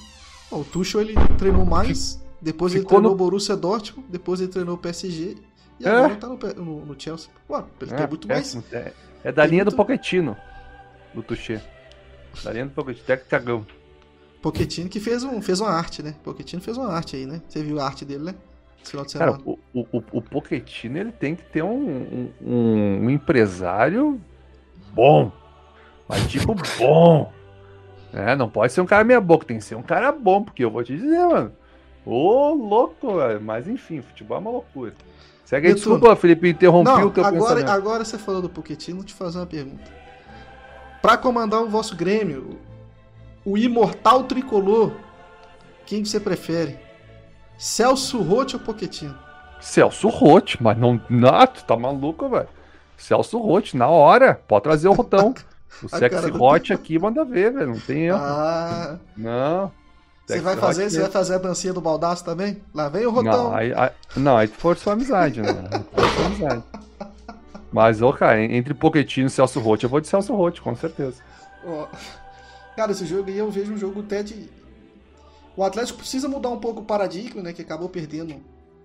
Bom, o Tuchel ele treinou mais, depois ele Ficou treinou no- o Borussia Dortmund, depois ele treinou o PSG e É? agora tá no, no- no Chelsea. Ele tem muito mais. É, é da tem linha do muito- Pochettino, do Tuchel. Da linha do Pochettino, técnico cagão. Pochettino que fez, um, fez uma arte, né? Pochettino fez uma arte aí, né? Você viu a arte dele, né? Esse final de Cara, semana. o, o, o Pochettino, ele tem que ter um, um, um empresário bom. Mas tipo, bom. É, não pode ser um cara meia boca, tem que ser um cara bom, porque eu vou te dizer, mano. Ô, louco, velho. Mas enfim, futebol é uma loucura. Segue aí, desculpa, Felipe, interrompi Não, o teu agora, pensamento. agora você falou do Pochettino, vou te fazer uma pergunta. Pra comandar o vosso Grêmio, o imortal tricolor, quem que você prefere? Celso Rotti ou Pochettino? Celso Rotti, mas não. Tu tá maluco, velho. Celso Rotti, na hora. Pode trazer o Rotão. O A sexy cara do- Hot aqui manda ver, velho. Não tem erro. Ah, Não. você vai Hot fazer, você mesmo. vai fazer a dancinha do baldaço também? Lá vem o Rotão. Não, aí, aí, não, aí forçou a amizade, né? Forçou a amizade. Mas, ô, cara, entre Pochettino e Celso Rotti, eu vou de Celso Rotti, com certeza. Ó, Cara, esse jogo aí eu vejo um jogo até de. O Atlético precisa mudar um pouco o paradigma, né? Que acabou perdendo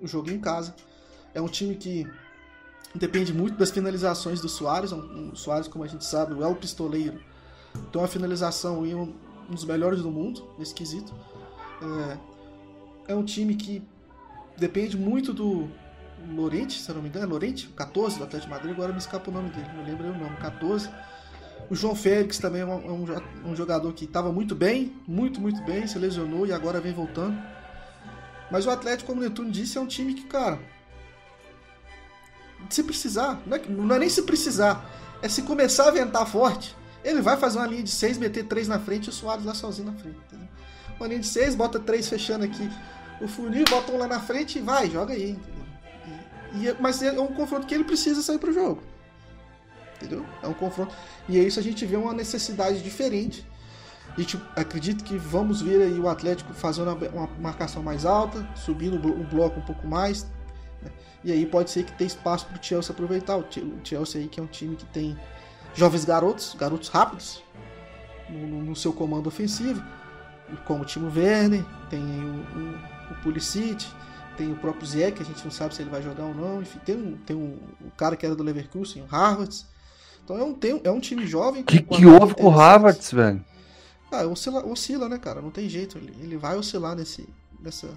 o jogo em casa. É um time que depende muito das finalizações do Soares. O Soares, como a gente sabe, é o pistoleiro. Então a finalização é um dos melhores do mundo nesse quesito. É, é um time que depende muito do Lorente, se eu não me engano, é Lorente, 14 do Atlético de Madrid, agora me escapa o nome dele, não lembro o nome, 14. O João Félix também é um, um jogador que estava muito bem, muito, muito bem, se lesionou e agora vem voltando. Mas o Atlético, como o Netuno disse, é um time que, cara, se precisar, não é, não é nem se precisar, é se começar a ventar forte, ele vai fazer uma linha de 6, meter 3 na frente e o Soares lá sozinho na frente. Entendeu? Uma linha de 6, bota 3 fechando aqui o funil, bota um lá na frente e vai, joga aí. E, e, mas é um confronto que ele precisa sair pro jogo. Entendeu? É um confronto. E é isso a gente vê uma necessidade diferente. A gente acredita que vamos ver aí o Atlético fazendo uma marcação mais alta, subindo o bloco um pouco mais. E aí pode ser que tenha espaço para o Chelsea aproveitar. O Chelsea aí que é um time que tem jovens garotos, garotos rápidos, no, no seu comando ofensivo, como o Timo Werner, tem o, o, o Pulisic, tem o próprio Zé, que a gente não sabe se ele vai jogar ou não, enfim, tem, um, tem um, o cara que era do Leverkusen, o Harvard. Então é um, tem, é um time jovem. que, que houve com o Harvard, velho? Ah, oscila, oscila, né, cara? Não tem jeito. Ele, ele vai oscilar nesse, nessa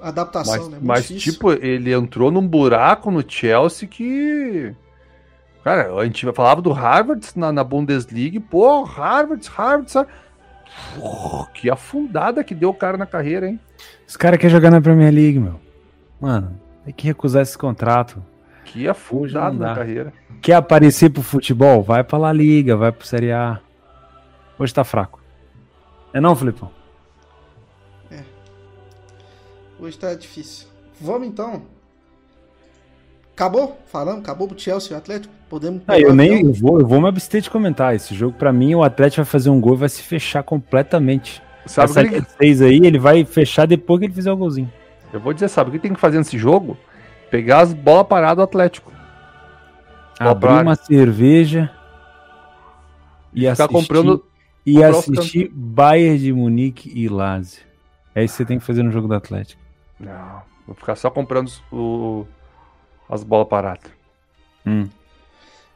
adaptação, mas, né? mas, difícil. tipo, ele entrou num buraco no Chelsea que. Cara, a gente falava do Harvard na, na Bundesliga, pô, Harvard, Harvard, sabe? que afundada que deu o cara na carreira, hein? Os caras querem jogar na Premier League, meu. Mano, tem que recusar esse contrato. Que afundada na carreira. Quer aparecer pro futebol? Vai pra La Liga, vai pro Série A. Hoje tá fraco. É não, Filipão? Hoje tá difícil. Vamos então Acabou? Falando? Acabou o Chelsea e o Atlético? Podemos. Ah, eu nem eu vou, eu vou me abster de comentar. Esse jogo, para mim, o Atlético vai fazer um gol e vai se fechar completamente. Sabe Essa que fez aí, ele vai fechar depois que ele fizer o golzinho. Eu vou dizer, sabe o que tem que fazer nesse jogo? Pegar as bolas paradas do Atlético. Abrir uma cerveja e, e assistir, comprando e assistir Bayern de Munique e Lazio. É isso que você tem que fazer no jogo do Atlético. Não, vou ficar só comprando o as bolas paradas. Hum.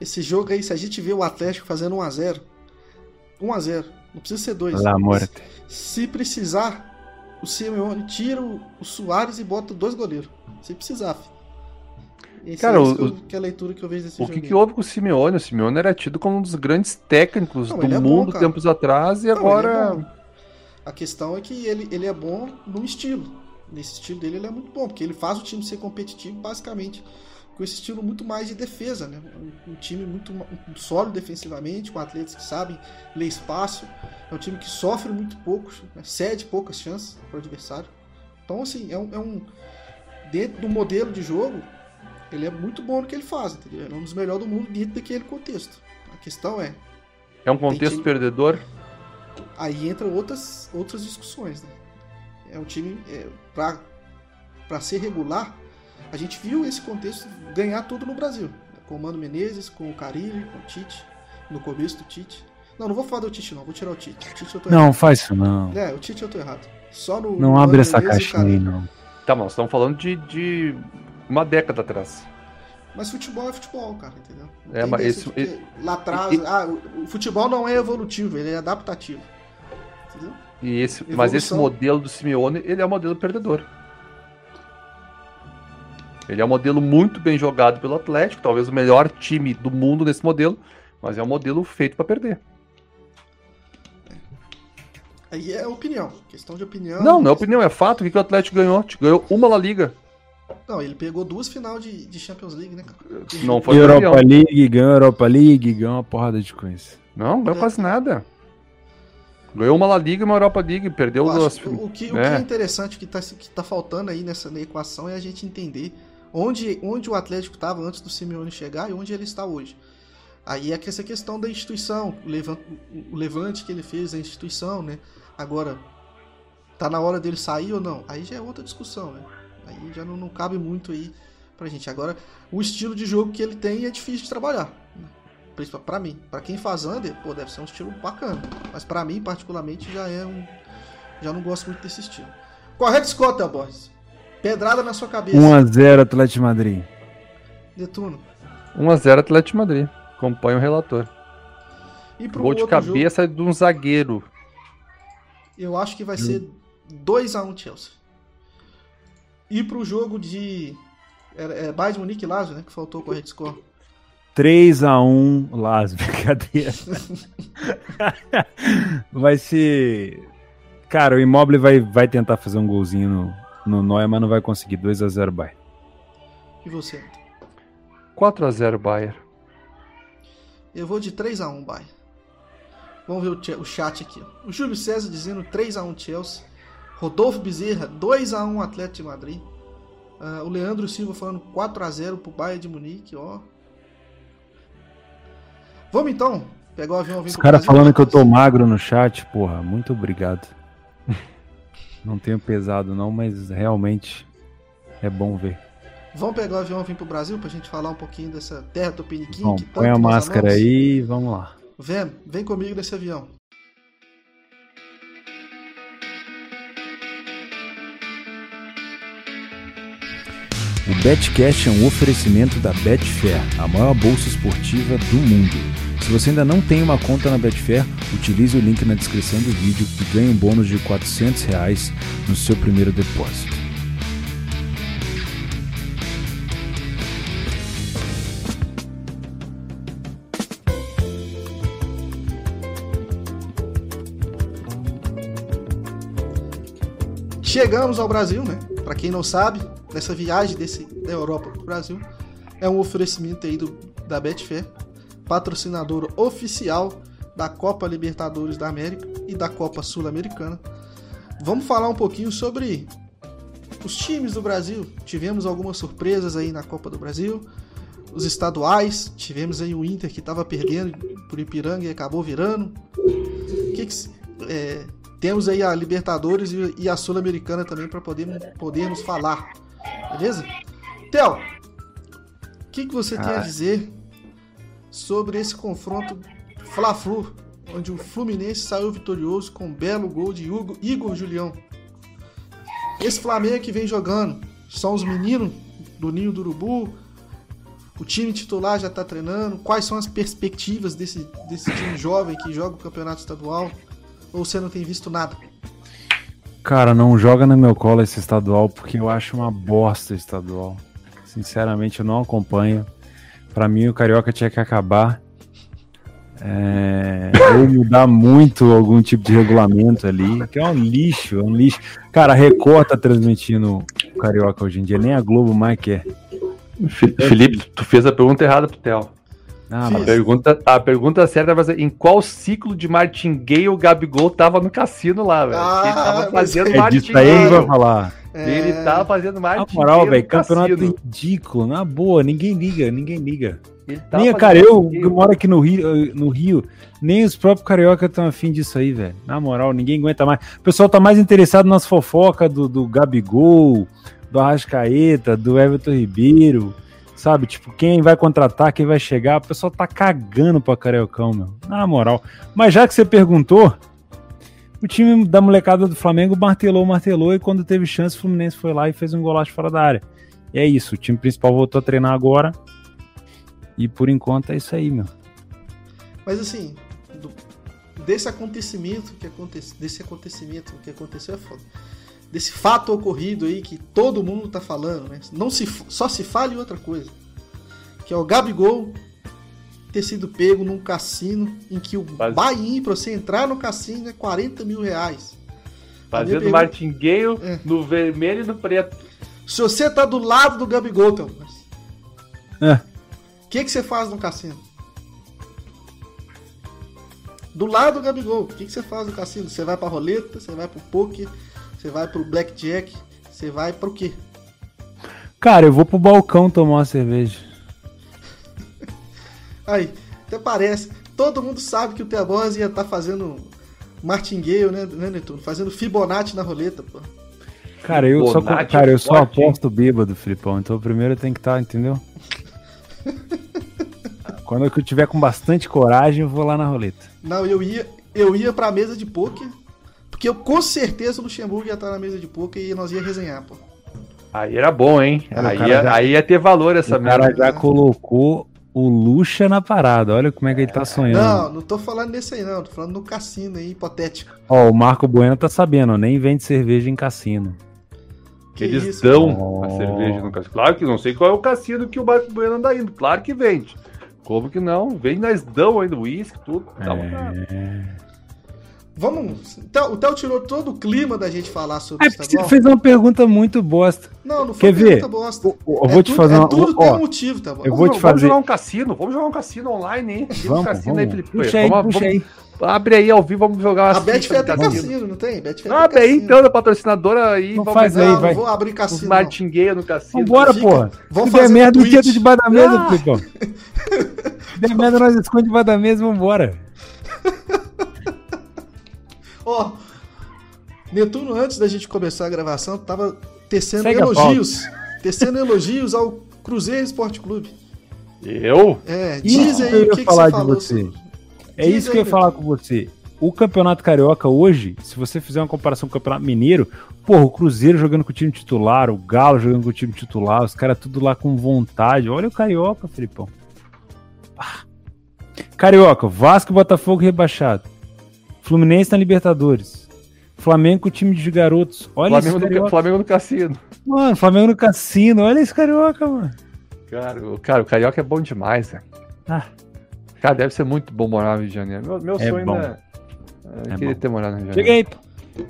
Esse jogo aí, se a gente vê o Atlético fazendo 1x0, 1x0, não precisa ser 2. La morte. Se precisar, o Simeone tira o, o Soares e bota dois goleiros. Se precisar, Esse Cara, é, o, que, eu, que, é a leitura que eu vejo desse o jogo. O que, que houve com o Simeone? O Simeone era tido como um dos grandes técnicos não, do é mundo bom, tempos atrás e não, agora. É a questão é que ele, ele é bom no estilo nesse estilo dele ele é muito bom, porque ele faz o time ser competitivo basicamente com esse estilo muito mais de defesa, né? Um, um time muito um, sólido defensivamente, com atletas que sabem ler espaço. É um time que sofre muito pouco, né? cede poucas chances para o adversário. Então, assim, é um, é um, Dentro do modelo de jogo, ele é muito bom no que ele faz, entendeu? Ele é um dos melhores do mundo dentro daquele contexto. A questão é. É um contexto time... perdedor? Aí entra outras, outras discussões, né? É um time é, para ser regular. A gente viu esse contexto ganhar tudo no Brasil. Com o Mano Menezes, com o Carilli, com o Tite, no começo do Tite. Não, não vou falar do Tite, não, vou tirar o Tite. O Tite eu tô não, errado. faz isso não. É, o Tite eu tô errado. Só no. Não abre essa caixinha aí, não. Tá bom, estamos falando de, de uma década atrás. Mas futebol é futebol, cara, entendeu? Não é, mas esse, lá atrás, e, ah, o futebol não é evolutivo, ele é adaptativo. Entendeu? E esse, mas esse modelo do Simeone, ele é um modelo perdedor. Ele é um modelo muito bem jogado pelo Atlético, talvez o melhor time do mundo nesse modelo, mas é um modelo feito para perder. Aí é opinião, questão de opinião. Não, não é opinião, é fato. O que o Atlético ganhou? Ganhou uma La Liga. Não, ele pegou duas final de, de Champions League, né? Não foi Europa campeão. League, ganhou Europa League, ganhou uma porrada de coisa. Não, ganhou é. quase nada. Ganhou uma La Liga e uma Europa League, perdeu duas. O, que, é. o que é interessante que está que tá faltando aí nessa equação é a gente entender onde, onde o Atlético estava antes do Simeone chegar e onde ele está hoje. Aí é que essa questão da instituição, o levante, o levante que ele fez da instituição, né? Agora, tá na hora dele sair ou não? Aí já é outra discussão, né? Aí já não, não cabe muito aí pra gente. Agora, o estilo de jogo que ele tem é difícil de trabalhar. Né? para mim. para quem faz under, pô, deve ser um estilo bacana. Mas para mim, particularmente, já é um. Já não gosto muito desse estilo. Correto, Scott, Boys. Pedrada na sua cabeça. 1x0 Atlético de Madrid. Detuno. 1x0 Atlético de Madrid. Acompanha o relator. E pro Gol de cabeça jogo, de um zagueiro. Eu acho que vai ser 2x1 Chelsea. E pro jogo de. É, é Bayern Munique e Lazio, né? Que faltou o correto score. 3x1 Lazio, brincadeira. vai ser. Cara, o Immobile vai, vai tentar fazer um golzinho no, no Neuer, mas não vai conseguir. 2x0 Bayern. E você? 4x0 Bayern. Eu vou de 3x1 Bayern. Vamos ver o, o chat aqui. ó. O Júlio César dizendo 3x1 Chelsea. Rodolfo Bezerra, 2x1 Atlético de Madrid. Ah, o Leandro Silva falando 4x0 pro Bayern de Munique, ó. Vamos então pegar o avião e vir Os caras falando que eu tô magro no chat, porra, muito obrigado. Não tenho pesado não, mas realmente é bom ver. Vamos pegar o avião e vir pro Brasil pra gente falar um pouquinho dessa terra tupiniquim Bom, que põe a máscara amamos? aí e vamos lá. Vem, vem comigo nesse avião. O Betcash é um oferecimento da Betfair, a maior bolsa esportiva do mundo. Se você ainda não tem uma conta na Betfair, utilize o link na descrição do vídeo e ganhe um bônus de 400 reais no seu primeiro depósito. Chegamos ao Brasil, né? Pra quem não sabe, nessa viagem desse, da Europa pro Brasil, é um oferecimento aí do, da Betfair, patrocinador oficial da Copa Libertadores da América e da Copa Sul-Americana. Vamos falar um pouquinho sobre os times do Brasil. Tivemos algumas surpresas aí na Copa do Brasil. Os estaduais, tivemos aí o Inter que estava perdendo por Ipiranga e acabou virando. O que que é, temos aí a Libertadores e, e a Sul-Americana também para poder, podermos falar. Beleza? Theo, o que, que você tem a Ah. dizer sobre esse confronto Fla-Flu, onde o Fluminense saiu vitorioso com um belo gol de Hugo- Igor Julião? Esse Flamengo que vem jogando, são os meninos do Ninho do Urubu, o time titular já está treinando, quais são as perspectivas desse, desse time jovem que joga o campeonato estadual? Ou você não tem visto nada? Cara, não joga no meu colo esse estadual porque eu acho uma bosta estadual. Sinceramente, eu não acompanho. Pra mim, o Carioca tinha que acabar. É... Ou mudar muito algum tipo de regulamento ali, que é um lixo, é um lixo. Cara, a Record tá transmitindo o Carioca hoje em dia, nem a Globo mais quer. Felipe, tu fez a pergunta errada pro Theo. Ah. A pergunta, a pergunta certa vai ser: em qual ciclo de martingale o Gabigol tava no cassino lá, velho? Ah, ele tava fazendo é disso aí vai martingale. falar. Ele É, tava fazendo Na martingale. moral, no velho, campeonato cassino. ridículo, na boa, ninguém liga, ninguém liga. Nem, cara, eu, martingale. eu moro aqui no Rio, no Rio, nem os próprios carioca estão afim disso aí, velho. Na moral, ninguém aguenta mais. O pessoal tá mais interessado nas fofocas do, do Gabigol, do Arrascaeta, do Everton Ribeiro, sabe? Tipo, quem vai contratar, quem vai chegar. O pessoal tá cagando pra Cariocão, meu. Na moral. Mas já que você perguntou, o time da molecada do Flamengo martelou, martelou, e quando teve chance, o Fluminense foi lá e fez um golaço fora da área. E é isso, o time principal voltou a treinar agora. E por enquanto é isso aí, meu. Mas assim, do- desse acontecimento que aconteceu, desse acontecimento que aconteceu é foda. Desse fato ocorrido aí que todo mundo tá falando, né? Não se, só se fala em outra coisa. Que é o Gabigol ter sido pego num cassino em que o Mas- buy-in pra você entrar no cassino é 40 mil reais. Fazendo pergunta- martingale É. no vermelho e no preto. Se você tá do lado do Gabigol, então, É. o que, que você faz no cassino? Do lado do Gabigol, o que, que você faz no cassino? Você vai pra roleta, você vai pro poker, você vai pro blackjack, você vai pro quê? Cara, eu vou pro balcão tomar uma cerveja. Aí, até parece. Todo mundo sabe que o Teabose ia estar fazendo martingale, né, né, Netuno? Fazendo Fibonacci na roleta, pô. Cara, eu só, cara, eu só forte, hein? aposto bêbado, Filipão. Então primeiro tem que estar, entendeu? Quando eu tiver com bastante coragem, eu vou lá na roleta. Não, eu ia, eu ia pra mesa de poker, porque eu com certeza o Luxemburgo ia estar na mesa de poker e nós ia resenhar, pô. Aí era bom, hein? Cara, o aí, cara ia, já- aí ia ter valor essa o cara merda. já colocou o Lucha na parada. Olha como é que ele tá sonhando. Não, não tô falando nesse aí, não. Tô falando no cassino aí, hipotético. Ó, o Marco Bueno tá sabendo, ó, nem vende cerveja em cassino. Que Eles isso, dão Oh. a cerveja no cassino. Claro que não sei qual é o cassino que o Marco Bueno anda indo. Claro que vende. Como que não? Vende, nós dão ainda uísque, tudo. Vontade. É. Vamos. O Theo tirou todo o clima da gente falar sobre É o porque você fez uma pergunta muito bosta. Não, não foi Quer ver? pergunta bosta. Eu, eu É vou te tudo- fazer é uma. tudo ó, tem um motivo, tá bom? eu vou Vamos, te vamos fazer- jogar um cassino, vamos jogar um cassino online, hein? Vamos, cassino vamos. aí, Felipe. Puxa aí, Vamos- puxa vamos- aí. Abre aí ao vivo, vamos jogar A Betfair tem de cassino, não tem? Betfair Ah, bem, cassino. então, da patrocinadora aí. Não vamos faz aí, Não, vai. não vou abrir cassino. não. martingueiros no cassino. Vambora, porra. vamos Se der fazer merda, um o tweet. debaixo da mesa, Ah! Filipão. Se der merda, nós esconde debaixo da mesa e vambora. Ó, Netuno, antes da gente começar a gravação, tava tecendo Segue elogios. Tecendo elogios ao Cruzeiro Esporte Clube. Eu? É, Isso diz que eu aí ia o que, que falar você de você. sobre- É Diz isso que aí, eu ia falar com você. O Campeonato Carioca hoje, se você fizer uma comparação com o Campeonato Mineiro, porra, o Cruzeiro jogando com o time titular, o Galo jogando com o time titular, os caras tudo lá com vontade. Olha o Carioca, Filipão. Ah. Carioca, Vasco e Botafogo rebaixado. Fluminense na Libertadores. Flamengo com o time de garotos. Olha Flamengo no, Carioca. Flamengo no cassino. Mano, Flamengo no cassino. Olha esse Carioca, mano. Cara, o, cara, o Carioca é bom demais, velho. Ah. Cara, deve ser muito bom morar no Rio de Janeiro. Meu, meu É sonho bom. ainda é... Eu É queria bom. ter morado no Rio de Chega Janeiro. aí,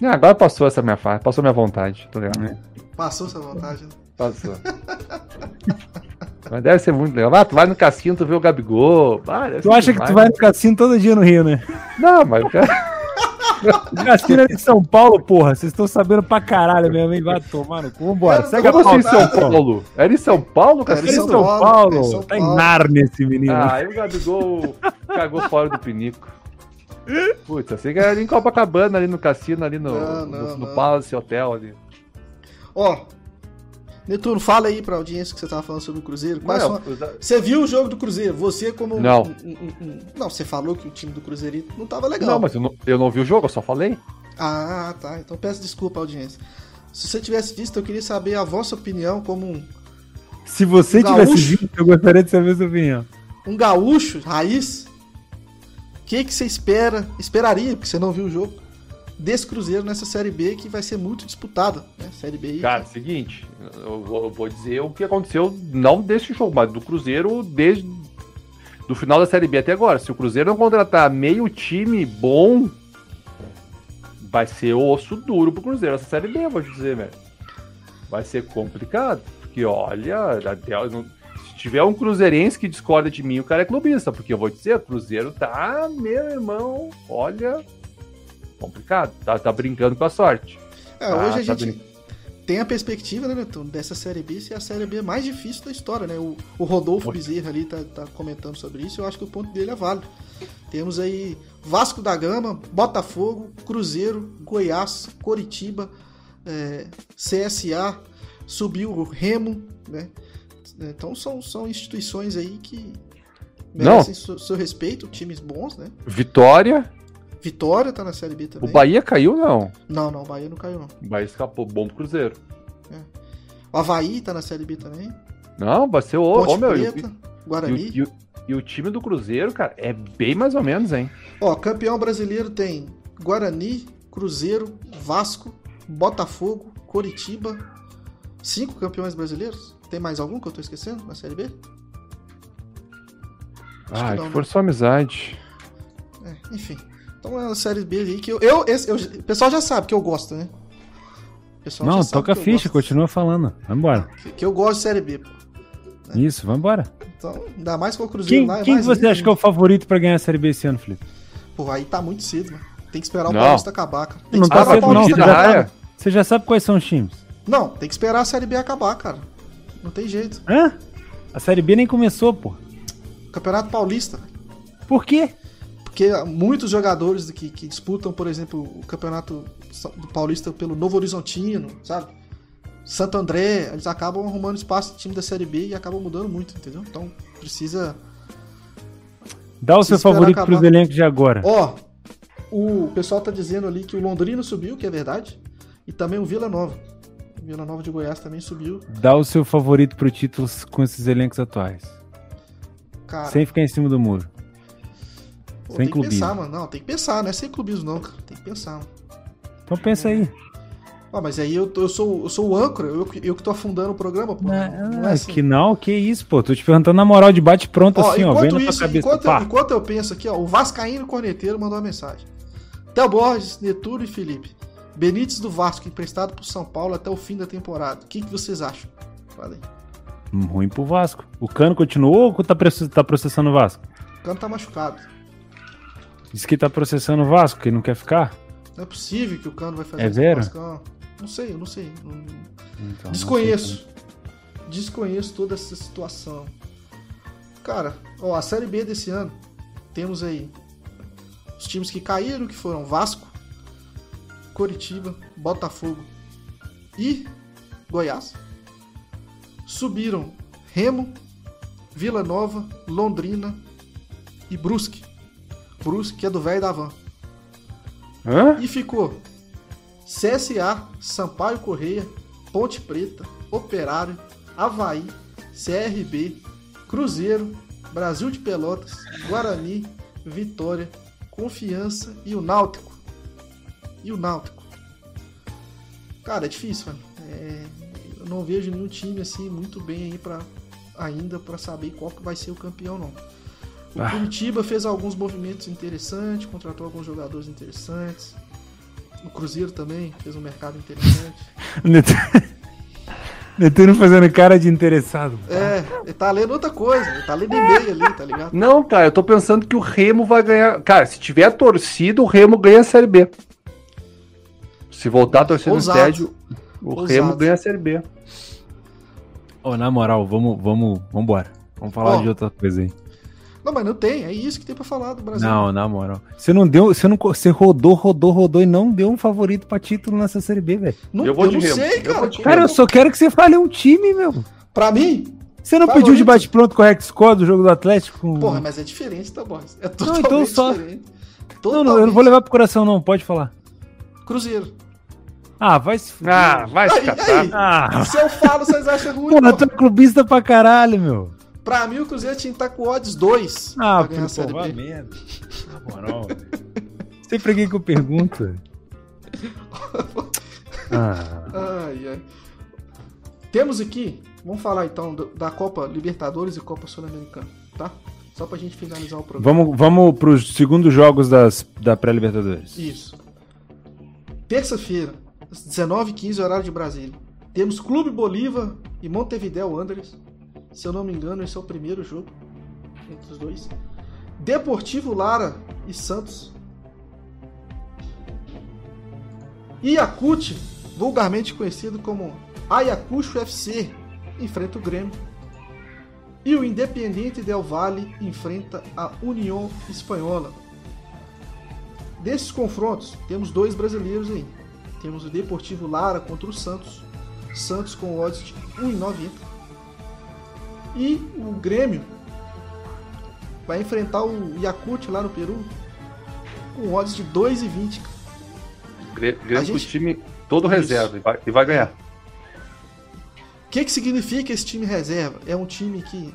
pô. Ah, agora passou essa minha fase, passou minha vontade, tá ligado? É. Passou essa vontade. né? Passou. Mas deve ser muito legal. Ah, tu vai no cassino, tu vê o Gabigol. Ah, Tu acha que demais, tu vai né? no cassino todo dia no Rio, né? Não, mas o cara... Cassino é de São Paulo, porra. Vocês estão sabendo pra caralho mesmo, hein? Vai tomar no cu. Vambora. Cara, Segue a assim pauta. em São Paulo? Era em São Paulo, Era cara? em Em São São, Paulo, Paulo. é São Tá em Paulo. Narnia esse menino. Ah, aí o Gabigol cagou fora do pinico. Putz, eu sei que era em Copacabana, ali no cassino, ali no, Não, no, não, no não. Palace Hotel ali. Ó, Netuno, fala aí pra audiência que você tava falando sobre o Cruzeiro. Quais Não, são- Você viu o jogo do Cruzeiro? Você como... um- Não. um- um- um- Não, você falou que o time do Cruzeiro não tava legal. não, mas eu não, eu não vi o jogo, eu só falei. Ah, tá. Então peço desculpa, audiência. Se você tivesse visto, eu queria saber a vossa opinião como um, Se você Gaúcho. tivesse visto, eu gostaria de saber a sua opinião. um gaúcho, raiz. O que, que você espera, esperaria, porque você não viu o jogo, desse Cruzeiro nessa Série B que vai ser muito disputada. Né? Série B. Cara, seguinte, eu vou, eu vou dizer o que aconteceu, não desse jogo, mas do Cruzeiro desde do final da Série B até agora. Se o Cruzeiro não contratar meio time bom, vai ser osso duro pro Cruzeiro essa Série B, eu vou te dizer, velho. Vai ser complicado, porque olha, se tiver um cruzeirense que discorda de mim, o cara é clubista, porque eu vou dizer, o Cruzeiro tá, meu irmão, olha, complicado, tá, tá brincando com a sorte. É, Ah, hoje a tá gente tem a perspectiva, né, Neto, dessa Série B ser a Série B mais difícil da história, né? O, o Rodolfo Oi. Bezerra ali tá, tá comentando sobre isso, eu acho que o ponto dele é válido. Temos aí Vasco da Gama, Botafogo, Cruzeiro, Goiás, Coritiba, é, CSA, subiu o Remo, né? Então são, são instituições aí que merecem seu, seu respeito, times bons, né? Vitória, Vitória tá na Série B o também. Bahia caiu, não. Não, não, o Bahia não caiu não. O Bahia escapou, bom pro Cruzeiro. O Havaí tá na Série B também. Não, vai ser o. Ponte Ô, meu, e, Preta, e, Guarani. e, o- e o time do Cruzeiro, cara, é bem mais ou menos, hein? Ó, campeão brasileiro tem Guarani, Cruzeiro, Vasco, Botafogo, Coritiba. Cinco campeões brasileiros? Tem mais algum que eu tô esquecendo na Série B? Acho Ah, que que, não, né? for sua amizade. É, enfim. Então é a Série B aí que eu. eu, esse- eu- o pessoal já sabe que eu gosto, né? Não, toca a ficha, gosto- continua falando. Vambora. Que, que eu gosto de Série B. pô. Isso, vambora. Então, ainda mais com o Cruzeiro Quem, lá. é quem você ainda, acha que é o favorito pra ganhar a Série B esse ano, Felipe? Pô, aí tá muito cedo, mano. Tem que esperar o Não. Paulista acabar, cara. Tem Não que tá esperar o cedo, não, Paulista acabar. Você já sabe quais são os times? Não, tem que esperar a Série B acabar, cara. Não tem jeito. Hã? A Série B nem começou, pô. Campeonato Paulista. Por quê? Porque muitos jogadores que, que disputam, por exemplo, o Campeonato do Paulista pelo Novo Horizontino, sabe? Santo André, eles acabam arrumando espaço no time da Série B e acabam mudando muito, entendeu? Então precisa. Dá o Se seu favorito acabar. pros elencos de agora. Ó, o pessoal tá dizendo ali que o Londrina subiu, que é verdade, e também o Vila Nova. O Vila Nova de Goiás também subiu. Dá o seu favorito pro título com esses elencos atuais. Cara, Sem ficar em cima do muro. Pô, sem tem que clubismo. pensar, mano. Não, tem que pensar, não é sem clubismo, não, cara. Tem que pensar, mano. Então pensa aí. Ó, mas aí eu, tô- eu, sou, eu sou o âncora, eu, que- eu que tô afundando o programa, pô. Não, é Ah, assim. que não, que isso, pô. Tô te perguntando na moral de bate pronto Ó, assim, ó. Tua isso, cabeça. enquanto, pá. enquanto eu penso aqui, ó, o Vascaíno Corneteiro mandou uma mensagem. Theo Borges, Neturo e Felipe. Benítez do Vasco, emprestado pro São Paulo até o fim da temporada. O que, que vocês acham? Fala aí. Hum, Ruim pro Vasco. O Cano continuou ou tá, tá processando o Vasco? O Cano tá machucado. Diz que tá processando o Vasco, que não quer ficar. Não é possível que o Cano vai fazer É isso com o? Vascão. Não sei, eu não sei. Então, não Desconheço. Desconheço toda essa situação. Cara, ó, a Série B desse ano, temos aí os times que caíram, que foram Vasco, Coritiba, Botafogo e Goiás. Subiram Remo, Vila Nova, Londrina e Brusque. Brusque, que é do velho da van. Hã? E ficou CSA, Sampaio Correia, Ponte Preta, Operário, Havaí, CRB, Cruzeiro, Brasil de Pelotas, Guarani, Vitória, Confiança e o Náutico. E o Náutico. Cara, é difícil, mano. É, eu não vejo nenhum time assim muito bem aí para ainda para saber qual que vai ser o campeão não. O Ah. Curitiba fez alguns movimentos interessantes, contratou alguns jogadores interessantes. O Cruzeiro também fez um mercado interessante. Netuno fazendo cara de interessado. É, ele tá lendo outra coisa, ele tá lendo e-mail ali, tá ligado? Não, cara, eu tô pensando que o Remo vai ganhar. Cara, se tiver torcida, o Remo ganha a Série B. Se voltar a torcida no Ousado. estádio, o Ousado. Remo ganha a Série B. Ô, na moral, vamos, vamos, vambora. Vamos falar Ó. de outra coisa aí. Não, mas não tem, é isso que tem pra falar do Brasil. Não, na moral. Você não deu, você não, você rodou, rodou, rodou e não deu um favorito pra título nessa Série B, velho. Não, Eu eu, vou de não sei, Eu cara. de Cara, eu só quero que você fale um time, meu. Pra mim, Você não Favorito? pediu de bate-pronto com o Rex Score do jogo do Atlético? porra, mas é diferente, tá, Boris? É Não, totalmente então só- diferente. Não, não, eu não Totalmente. vou levar pro coração, não. Pode falar. Cruzeiro. Ah, vai se fuder. Ah, vai se Aí, catar. aí. Ah, Se eu falo, vocês acham ruim, porra. tu é clubista pra caralho, meu. Pra mim, o Cruzeiro tinha que estar com odds 2 Ah, pra ganhar a pô, Série vai B. merda. Na moral, velho. Sempre alguém que eu pergunto. Ah, Ai, ai. Temos aqui, vamos falar então do- da Copa Libertadores e Copa Sul-Americana, tá? Só pra gente finalizar o programa. vamos, vamos pros segundos jogos das, da pré-Libertadores. Isso. Terça-feira, às 19h15, horário de Brasília. Temos Clube Bolívar e Montevideo Wanderers. Se eu não me engano, esse é o primeiro jogo entre os dois. Deportivo Lara e Santos. Iacuti, vulgarmente conhecido como Ayacucho FC, enfrenta o Grêmio. E o Independiente Del Valle enfrenta a União Espanhola. Desses confrontos, temos dois brasileiros aí. Temos o Deportivo Lara contra o Santos. Santos com odds de 1,90. E o Grêmio vai enfrentar o Yakut lá no Peru com odds de 2,20. cara. Grêmio com o gente- time todo Isso. reserva e vai, e vai ganhar. O que, que significa esse time reserva? É um time que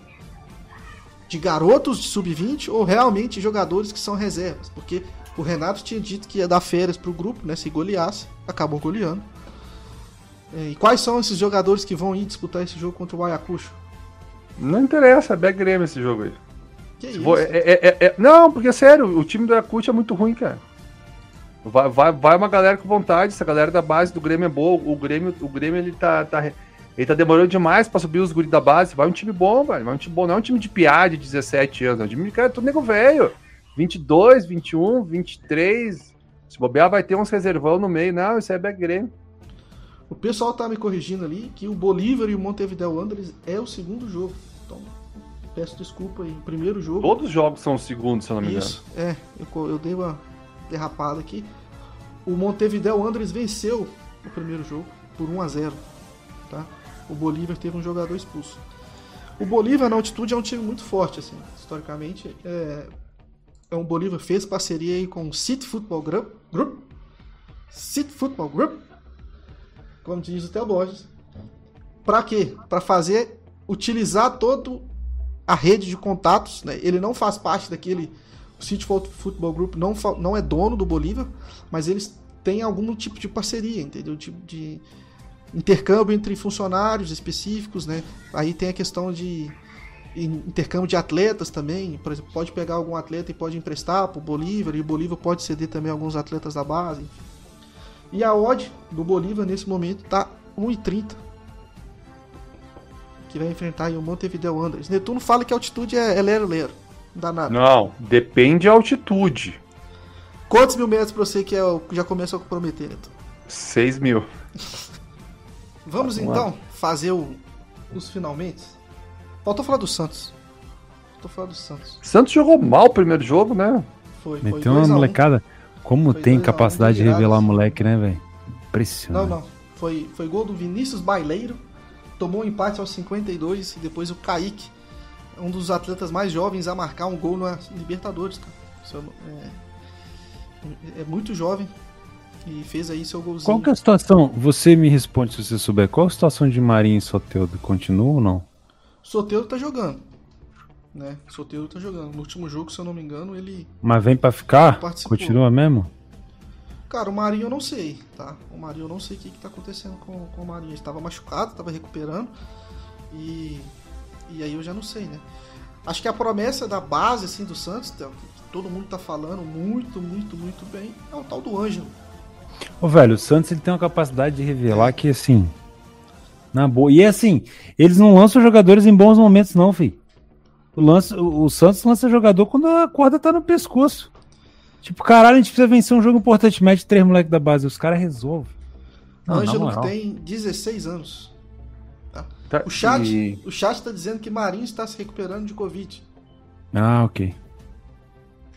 de garotos de sub-20 ou realmente jogadores que são reservas? Porque o Renato tinha dito que ia dar férias pro grupo, né? Se goleasse, acabou goleando. É, E quais são esses jogadores que vão ir disputar esse jogo contra o Ayacucho? Não interessa, é Grêmio esse jogo aí. Que isso? for- é- é- é- é- não, porque sério, o time do Yakut é muito ruim, cara. Vai, vai, vai uma galera com vontade, essa galera da base do Grêmio é boa. O Grêmio, o Grêmio ele tá, tá- ele tá demorando demais pra subir os guris da base. Vai um time bom, velho. Vai um time bom, não é um time de piá de 17 anos, é um time de cara, todo nego velho. 22, 21, 23. Se bobear, vai ter uns reservão no meio. Não, isso aí é Back Grêmio. O pessoal tá me corrigindo ali que o Bolívar e o Montevideo Wanderers é o segundo jogo. Então, peço desculpa aí. O primeiro jogo. Todos os jogos são segundos, se eu não me engano. Isso, é. Eu, eu dei uma derrapada aqui. O Montevideo Wanderers venceu o primeiro jogo por 1 a 0 tá? O Bolívar teve um jogador expulso. O Bolívar na altitude é um time muito forte, assim, historicamente. É, é um Bolívar fez parceria aí com o City Football Group, Group City Football Group, como diz o Theo Borges. Pra quê? Pra fazer, utilizar todo a rede de contatos, né? Ele não faz parte daquele. O City Football Group não, não é dono do Bolívar, mas eles têm algum tipo de parceria, entendeu? Tipo de intercâmbio entre funcionários específicos, né? Aí tem a questão de intercâmbio de atletas também, por exemplo, pode pegar algum atleta e pode emprestar para o Bolívar, e o Bolívar pode ceder também alguns atletas da base. E a odd do Bolívar nesse momento tá 1,30. Que vai enfrentar o Montevideo Wanderers. Netuno fala que a altitude é, é lero lero. Não dá nada. Não, depende da altitude. Quantos mil metros pra você que é, já começa a comprometer, Netuno? 6 mil. Vamos, Vamos então lá. fazer o, os finalmente. Faltou falar do Santos. Faltou falar do Santos. Santos jogou mal o primeiro jogo, né? Foi, foi. Meteu uma molecada. Como foi tem capacidade de revelar moleque, né, velho? Impressionante. Não, não. Foi, foi gol do Vinícius Baileiro. Tomou um empate aos 52 e depois o Kaique, um dos atletas mais jovens a marcar um gol na Libertadores, cara. É, é muito jovem e fez aí seu golzinho. Qual que é a situação? Você me responde se você souber. Qual a situação de Marinho e Soteudo? Continua ou não? Soteldo tá jogando. Né? Soteldo tá jogando. No último jogo, se eu não me engano, ele. Mas vem para ficar? Participou. Continua mesmo? Cara, o Marinho eu não sei, tá? O Marinho eu não sei o que, que tá acontecendo com, com o Marinho. Ele estava machucado, estava recuperando. E. E aí eu já não sei, né? Acho que a promessa da base, assim, do Santos, que todo mundo tá falando muito, muito, muito bem, é o tal do Ângelo. Ô, velho, o Santos ele tem uma capacidade de revelar é. que, assim, na boa. E é assim, eles não lançam jogadores em bons momentos, não, filho. O, lance, o, o Santos lança jogador quando a corda tá no pescoço. Tipo, caralho, a gente precisa vencer um jogo importante. Mete três moleques da base. Os caras resolvem. Ângelo que tem 16 anos. Tá? Tá, o, chat, e... o chat tá dizendo que Marinho está se recuperando de Covid. Ah, ok.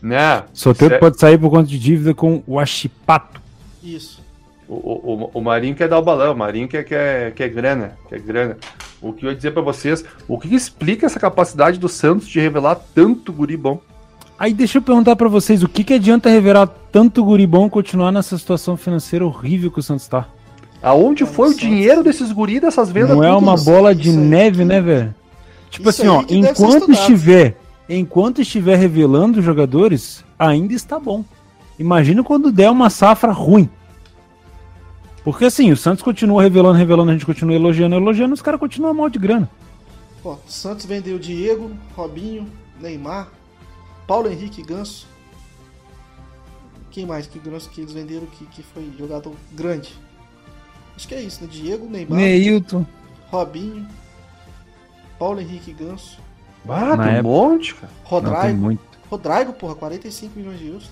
Né? Solteiro pode sair por conta de dívida com o Achipato. Isso. O, o, o Marinho quer dar o balão, o Marinho quer, quer, quer grana, quer grana. O que eu ia dizer para vocês, o que explica essa capacidade do Santos de revelar tanto guri bom? Aí deixa eu perguntar para vocês, o que, que adianta revelar tanto guri bom continuar nessa situação financeira horrível que o Santos tá? Aonde foi o dinheiro desses guri dessas vendas? Não é uma bola de neve, né, velho? Tipo isso assim, ó, enquanto estiver, enquanto estiver revelando jogadores, ainda está bom. Imagina quando der uma safra ruim. Porque assim, o Santos continua revelando, revelando, a gente continua elogiando, elogiando, os caras continuam mal de grana. Ó, Santos vendeu Diego, Robinho, Neymar, Paulo Henrique Ganso. Quem mais que Ganso que eles venderam que, que foi jogador grande? Acho que é isso, né? Diego, Neymar, Neilton, Robinho, Paulo Henrique Ganso. Ah, tem um monte, cara. Rodrigo. Não, Rodrigo, porra, 45 milhões de euros.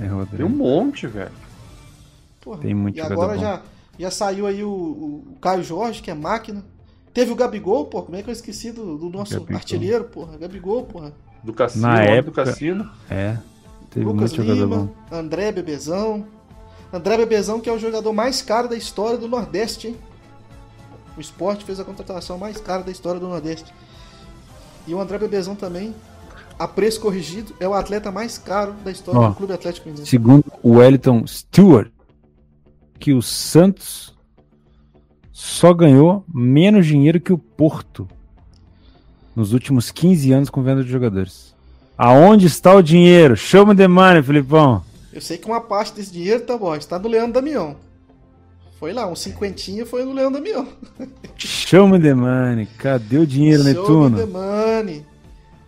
É, Rodrigo. Tem um monte, velho. Porra. Tem muito E agora já, já saiu aí o, o, Caio Jorge, que é máquina. Teve o Gabigol, pô. Como é que eu esqueci do, do nosso Gabigol. artilheiro, porra? Gabigol, porra. Do Cassino, Na época, do Cassino. É. Teve Lucas Lima, André Bebezão. André Bebezão, que é o jogador mais caro da história do Nordeste, hein? O esporte fez a contratação mais cara da história do Nordeste. E o André Bebezão também, a preço corrigido, é o atleta mais caro da história Ó, do Clube Atlético Mineiro. Segundo o Wellington Stewart, que o Santos só ganhou menos dinheiro que o Porto nos últimos 15 anos com venda de jogadores. Aonde está o dinheiro? Me the money, Filipão. Eu sei que uma parte desse dinheiro tá bom, está do Leandro Damião. Foi lá, um cinquentinho foi no Leandro Damião. Me the money. Cadê o dinheiro, Show Netuno? Show the money.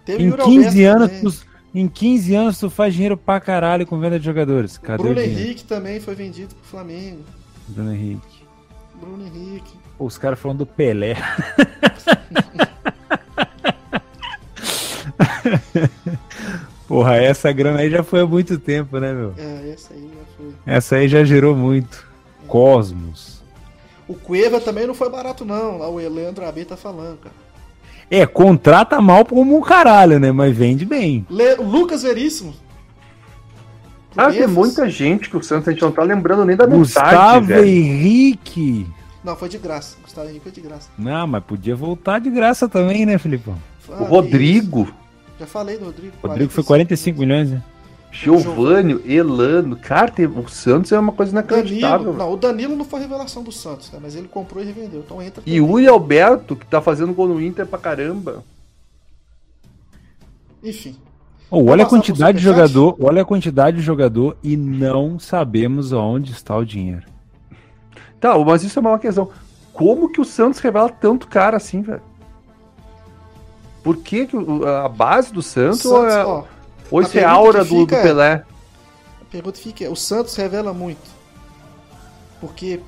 Teve em 15 anos, em 15 anos tu faz dinheiro pra caralho com venda de jogadores. Cadê Bruno Henrique também foi vendido pro Flamengo. Bruno Henrique. Bruno Henrique. Pô, os caras falando do Pelé. Porra, essa grana aí já foi há muito tempo, né, meu? É, essa aí já foi. Essa aí já gerou muito. É. Cosmos. O Cueva também não foi barato, não. Lá o Leandro AB tá falando, cara. É, contrata mal como um caralho, né? Mas vende bem. Le... Lucas Veríssimo. Ah, tem muita gente que o Santos a gente não tá lembrando nem da Gustavo metade, Henrique. Não, foi de graça. Gustavo Henrique foi de graça. Não, mas podia voltar de graça também, né, Filipão? Ah, o Rodrigo. Isso. Já falei do Rodrigo. Rodrigo foi 45 milhões, né? Giovanni, Elano, cara, o Santos é uma coisa inacreditável. Danilo, não, o Danilo não foi revelação do Santos, né? Mas ele comprou e revendeu, então entra. E o Yuri Alberto, que tá fazendo gol no Inter pra caramba. Enfim. Oh, olha a quantidade de jogador, olha a quantidade de jogador e não sabemos aonde está o dinheiro. Tá, mas isso é uma questão. Como que o Santos revela tanto cara assim, velho? Por que, que a base do Santos, Santos é, ó, ou isso é aura do, do, Pelé? A pergunta fica: o Santos revela muito porque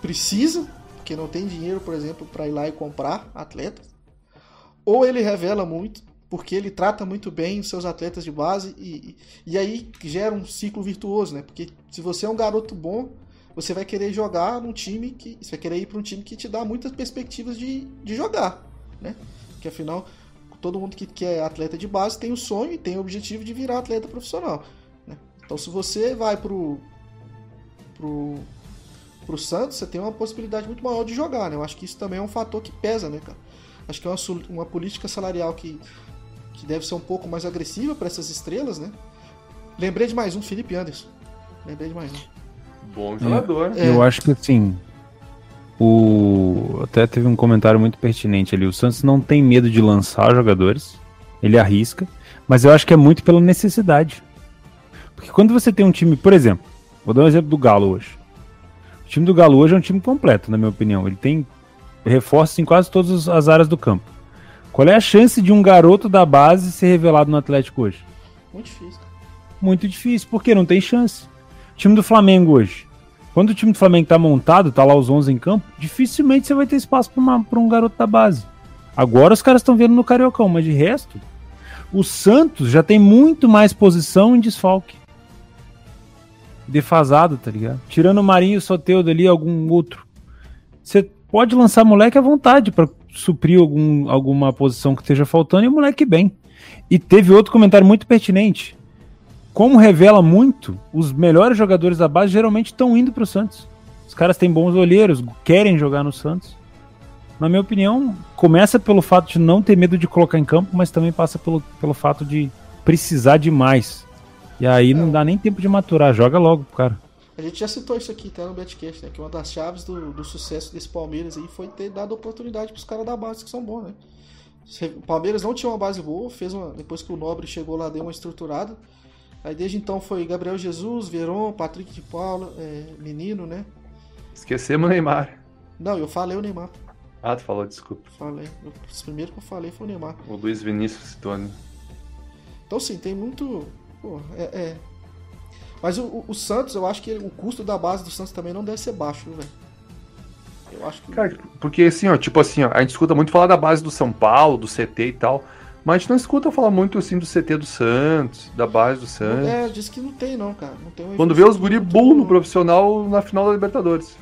precisa, porque não tem dinheiro, por exemplo, para ir lá e comprar atletas, ou ele revela muito porque ele trata muito bem os seus atletas de base e, e aí gera um ciclo virtuoso, né? Porque se você é um garoto bom, você vai querer jogar num time que. Você vai querer ir para um time que te dá muitas perspectivas de, de jogar, né? Porque afinal, todo mundo que, que é atleta de base tem o sonho e tem o objetivo de virar atleta profissional. Né? Então se você vai pro, pro, pro Santos, você tem uma possibilidade muito maior de jogar, né? Eu acho que isso também é um fator que pesa, né, cara? Acho que é uma, uma política salarial que, que deve ser um pouco mais agressiva para essas estrelas, né? Lembrei de mais um, Felipe Anderson. Lembrei de mais um. Bom jogador. É. Eu acho que assim. O... Até teve um comentário muito pertinente ali. O Santos não tem medo de lançar jogadores. Ele arrisca. Mas eu acho que é muito pela necessidade. Porque quando você tem um time, por exemplo, vou dar um exemplo do Galo hoje. O time do Galo hoje é um time completo, na minha opinião. Ele tem reforços em quase todas as áreas do campo. Qual é a chance de um garoto da base ser revelado no Atlético hoje? Muito difícil. Muito difícil, porque não tem chance. Time do Flamengo hoje. Quando o time do Flamengo tá montado, tá lá os 11 em campo, dificilmente você vai ter espaço para um garoto da base. Agora os caras estão vendo no Cariocão, mas de resto, o Santos já tem muito mais posição em desfalque. Defasado, tá ligado? Tirando o Marinho e o Soteudo ali, algum outro. Você pode lançar moleque à vontade para suprir algum, alguma posição que esteja faltando e o moleque bem. E teve outro comentário muito pertinente como revela muito, os melhores jogadores da base geralmente estão indo para o Santos. Os caras têm bons olheiros, querem jogar no Santos. Na minha opinião, começa pelo fato de não ter medo de colocar em campo, mas também passa pelo, pelo fato de precisar demais. E aí não, não dá nem tempo de maturar, joga logo, cara. A gente já citou isso aqui até no Betcast, né? Que uma das chaves do, do sucesso desse Palmeiras aí foi ter dado oportunidade para os caras da base que são bons, né? O Palmeiras não tinha uma base boa, fez uma, depois que o Nobre chegou lá, deu uma estruturada. Aí desde então foi Gabriel Jesus, Veron, Patrick de Paula, é, Menino, né? Esquecemos o Neymar. Não, eu falei o Neymar. Ah, tu falou, desculpa. Falei. O primeiro que eu falei foi o Neymar. O Luiz Vinícius citou, né? Então sim, tem muito. Pô, é, é. Mas o, o, o, Santos, eu acho que o custo da base do Santos também não deve ser baixo, velho. Eu acho que. Cara, porque assim, ó, tipo assim, ó, a gente escuta muito falar da base do São Paulo, do CT e tal. Mas a gente não escuta falar muito assim do CT do Santos, da base do Santos. É, diz que não tem não, cara. Não tem Quando vê os guri bull no profissional na final da Libertadores.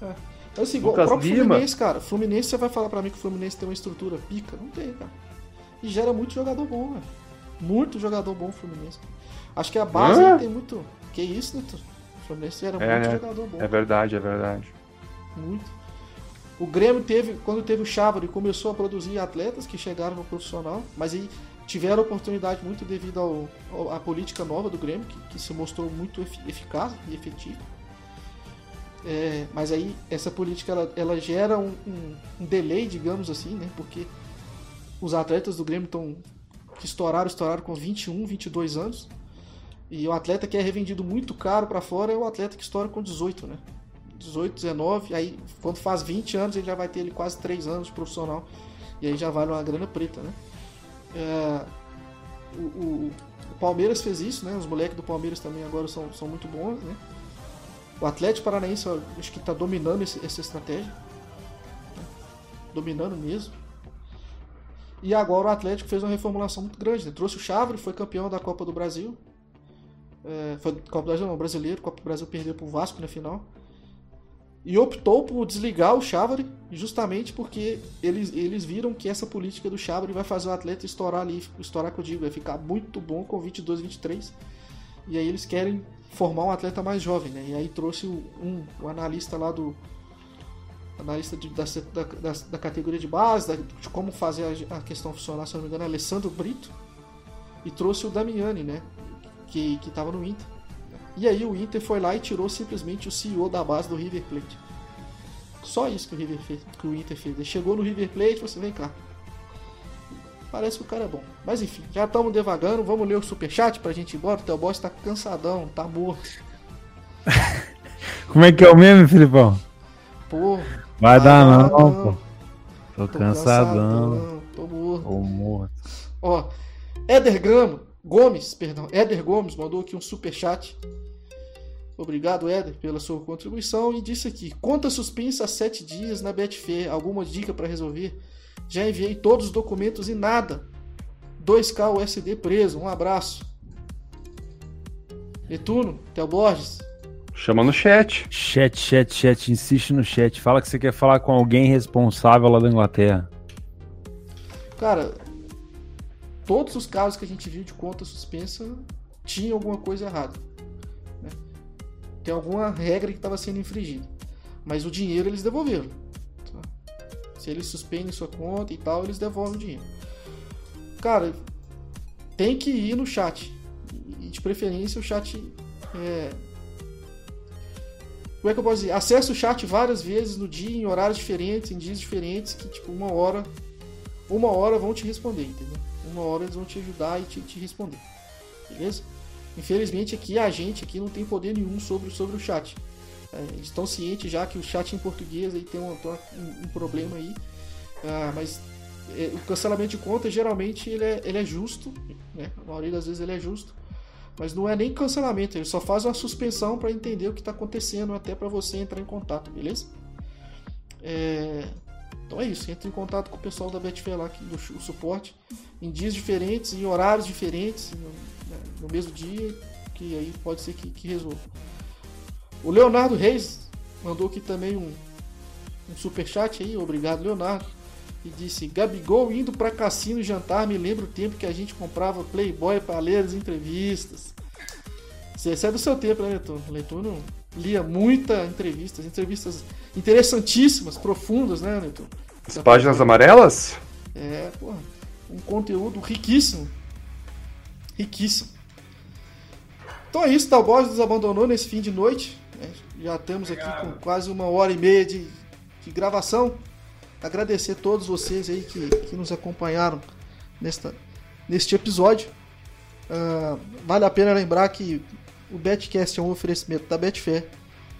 É. Então, assim, Lucas o próprio Lima. Fluminense, cara. Fluminense, você vai falar pra mim que o Fluminense tem uma estrutura pica? Não tem, cara. E gera muito jogador bom, velho. Muito jogador bom o Fluminense. Acho que a base tem muito. Que isso, né? O Fluminense gera é, muito né? jogador bom. É verdade, é verdade. Muito. O Grêmio teve, quando teve o Chávari, começou a produzir atletas que chegaram no profissional, mas aí tiveram oportunidade muito devido ao, à política nova do Grêmio, que, que se mostrou muito eficaz e efetiva. É, mas aí essa política ela, ela gera um, um, um, delay, digamos assim, né? Porque os atletas do Grêmio estão que estouraram, estouraram com 21, 22 anos. E o atleta que é revendido muito caro para fora é o atleta que estoura com 18, né? 18, 19, aí quando faz 20 anos ele já vai ter ele quase 3 anos de profissional. E aí já vale uma grana preta, né? É, o, o, o, Palmeiras fez isso, né? Os moleques do Palmeiras também agora são, são muito bons, né? O Atlético Paranaense acho que está dominando esse, essa estratégia. Dominando mesmo. E agora o Atlético fez uma reformulação muito grande. Né? Trouxe o Chávere, foi campeão da Copa do Brasil. É, foi Copa do Brasil não, brasileiro. Copa do Brasil perdeu para o Vasco na final e optou por desligar o Chávari justamente porque eles, eles viram que essa política do Chávari vai fazer o atleta estourar ali, estourar que eu digo, vai ficar muito bom com 22, 23. E aí eles querem formar um atleta mais jovem, né? E aí trouxe um, um analista lá do analista de, da, da, da, categoria de base, da, de como fazer a, a, questão funcionar, se não me engano, Alessandro Brito, e trouxe o Damiani, né? Que, que tava no Inter. E aí o Inter foi lá e tirou simplesmente o CEO da base do River Plate. Só isso que o, River fez, que o Inter fez. Ele chegou no River Plate e falou assim, vem cá. Parece que o cara é bom. Mas enfim, já estamos devagando. Vamos ler o superchat pra gente ir embora. O teu boss tá cansadão, tá morto. Como é que é o meme, Filipão? Porra. Vai Ah, dar não, não. pô. Tô, Tô cansadão. cansadão, Tô morto. Tô morto. Ó, Éder Grama, Gomes, perdão, Éder Gomes mandou aqui um super chat. Obrigado, Éder, pela sua contribuição e disse aqui: conta suspensa há sete dias na Betfair. Alguma dica para resolver? Já enviei todos os documentos e nada. 2K USD preso. Um abraço. Netuno, Theo Borges. Chama no chat. Chat, chat, chat. Insiste no chat. Fala que você quer falar com alguém responsável lá da Inglaterra. Cara, todos os casos que a gente viu de conta suspensa tinha alguma coisa errada. né? Tem alguma regra que estava sendo infringida. Mas o dinheiro eles devolveram. tá? Se eles suspendem sua conta e tal, eles devolvem o dinheiro. Cara, tem que ir no chat. E de preferência o chat é, como é que eu posso dizer? Acesse o chat várias vezes no dia, em horários diferentes, em dias diferentes, que tipo, uma hora. Uma hora vão te responder, entendeu? Uma hora eles vão te ajudar e te, te responder. Beleza? Infelizmente aqui a gente aqui não tem poder nenhum sobre, sobre o chat. É, eles estão cientes já que o chat em português aí tem um, um, um problema aí. Ah, mas é, o cancelamento de conta geralmente ele é, ele é justo, né? A maioria das vezes ele é justo. Mas não é nem cancelamento, ele só faz uma suspensão para entender o que está acontecendo, até para você entrar em contato, beleza? É, Então é isso, entre em contato com o pessoal da Betfair lá, que, do o suporte, em dias diferentes, em horários diferentes, no, né, no mesmo dia, que aí pode ser que, que resolva. O Leonardo Reis mandou aqui também um, um superchat aí, obrigado Leonardo. E disse: Gabigol indo pra cassino jantar me lembra o tempo que a gente comprava Playboy para ler as entrevistas. Esse é do seu tempo, né, Netuno? O Netuno lia muita entrevistas, entrevistas interessantíssimas, profundas, né, Netuno? As páginas amarelas? É, porra, um conteúdo riquíssimo. Riquíssimo. Então é isso, Talbot nos abandonou nesse fim de noite. né? Já estamos aqui com quase uma hora e meia de, de gravação. Agradecer a todos vocês aí que, que nos acompanharam nesta, neste episódio. Ah, vale a pena lembrar que o Betcast é um oferecimento da Betfair,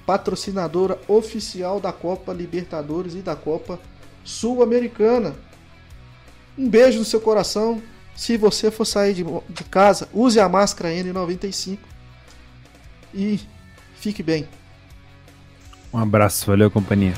patrocinadora oficial da Copa Libertadores e da Copa Sul-Americana. Um beijo no seu coração. Se você for sair de, de casa, use a máscara N95 e fique bem. Um abraço, valeu, companhia.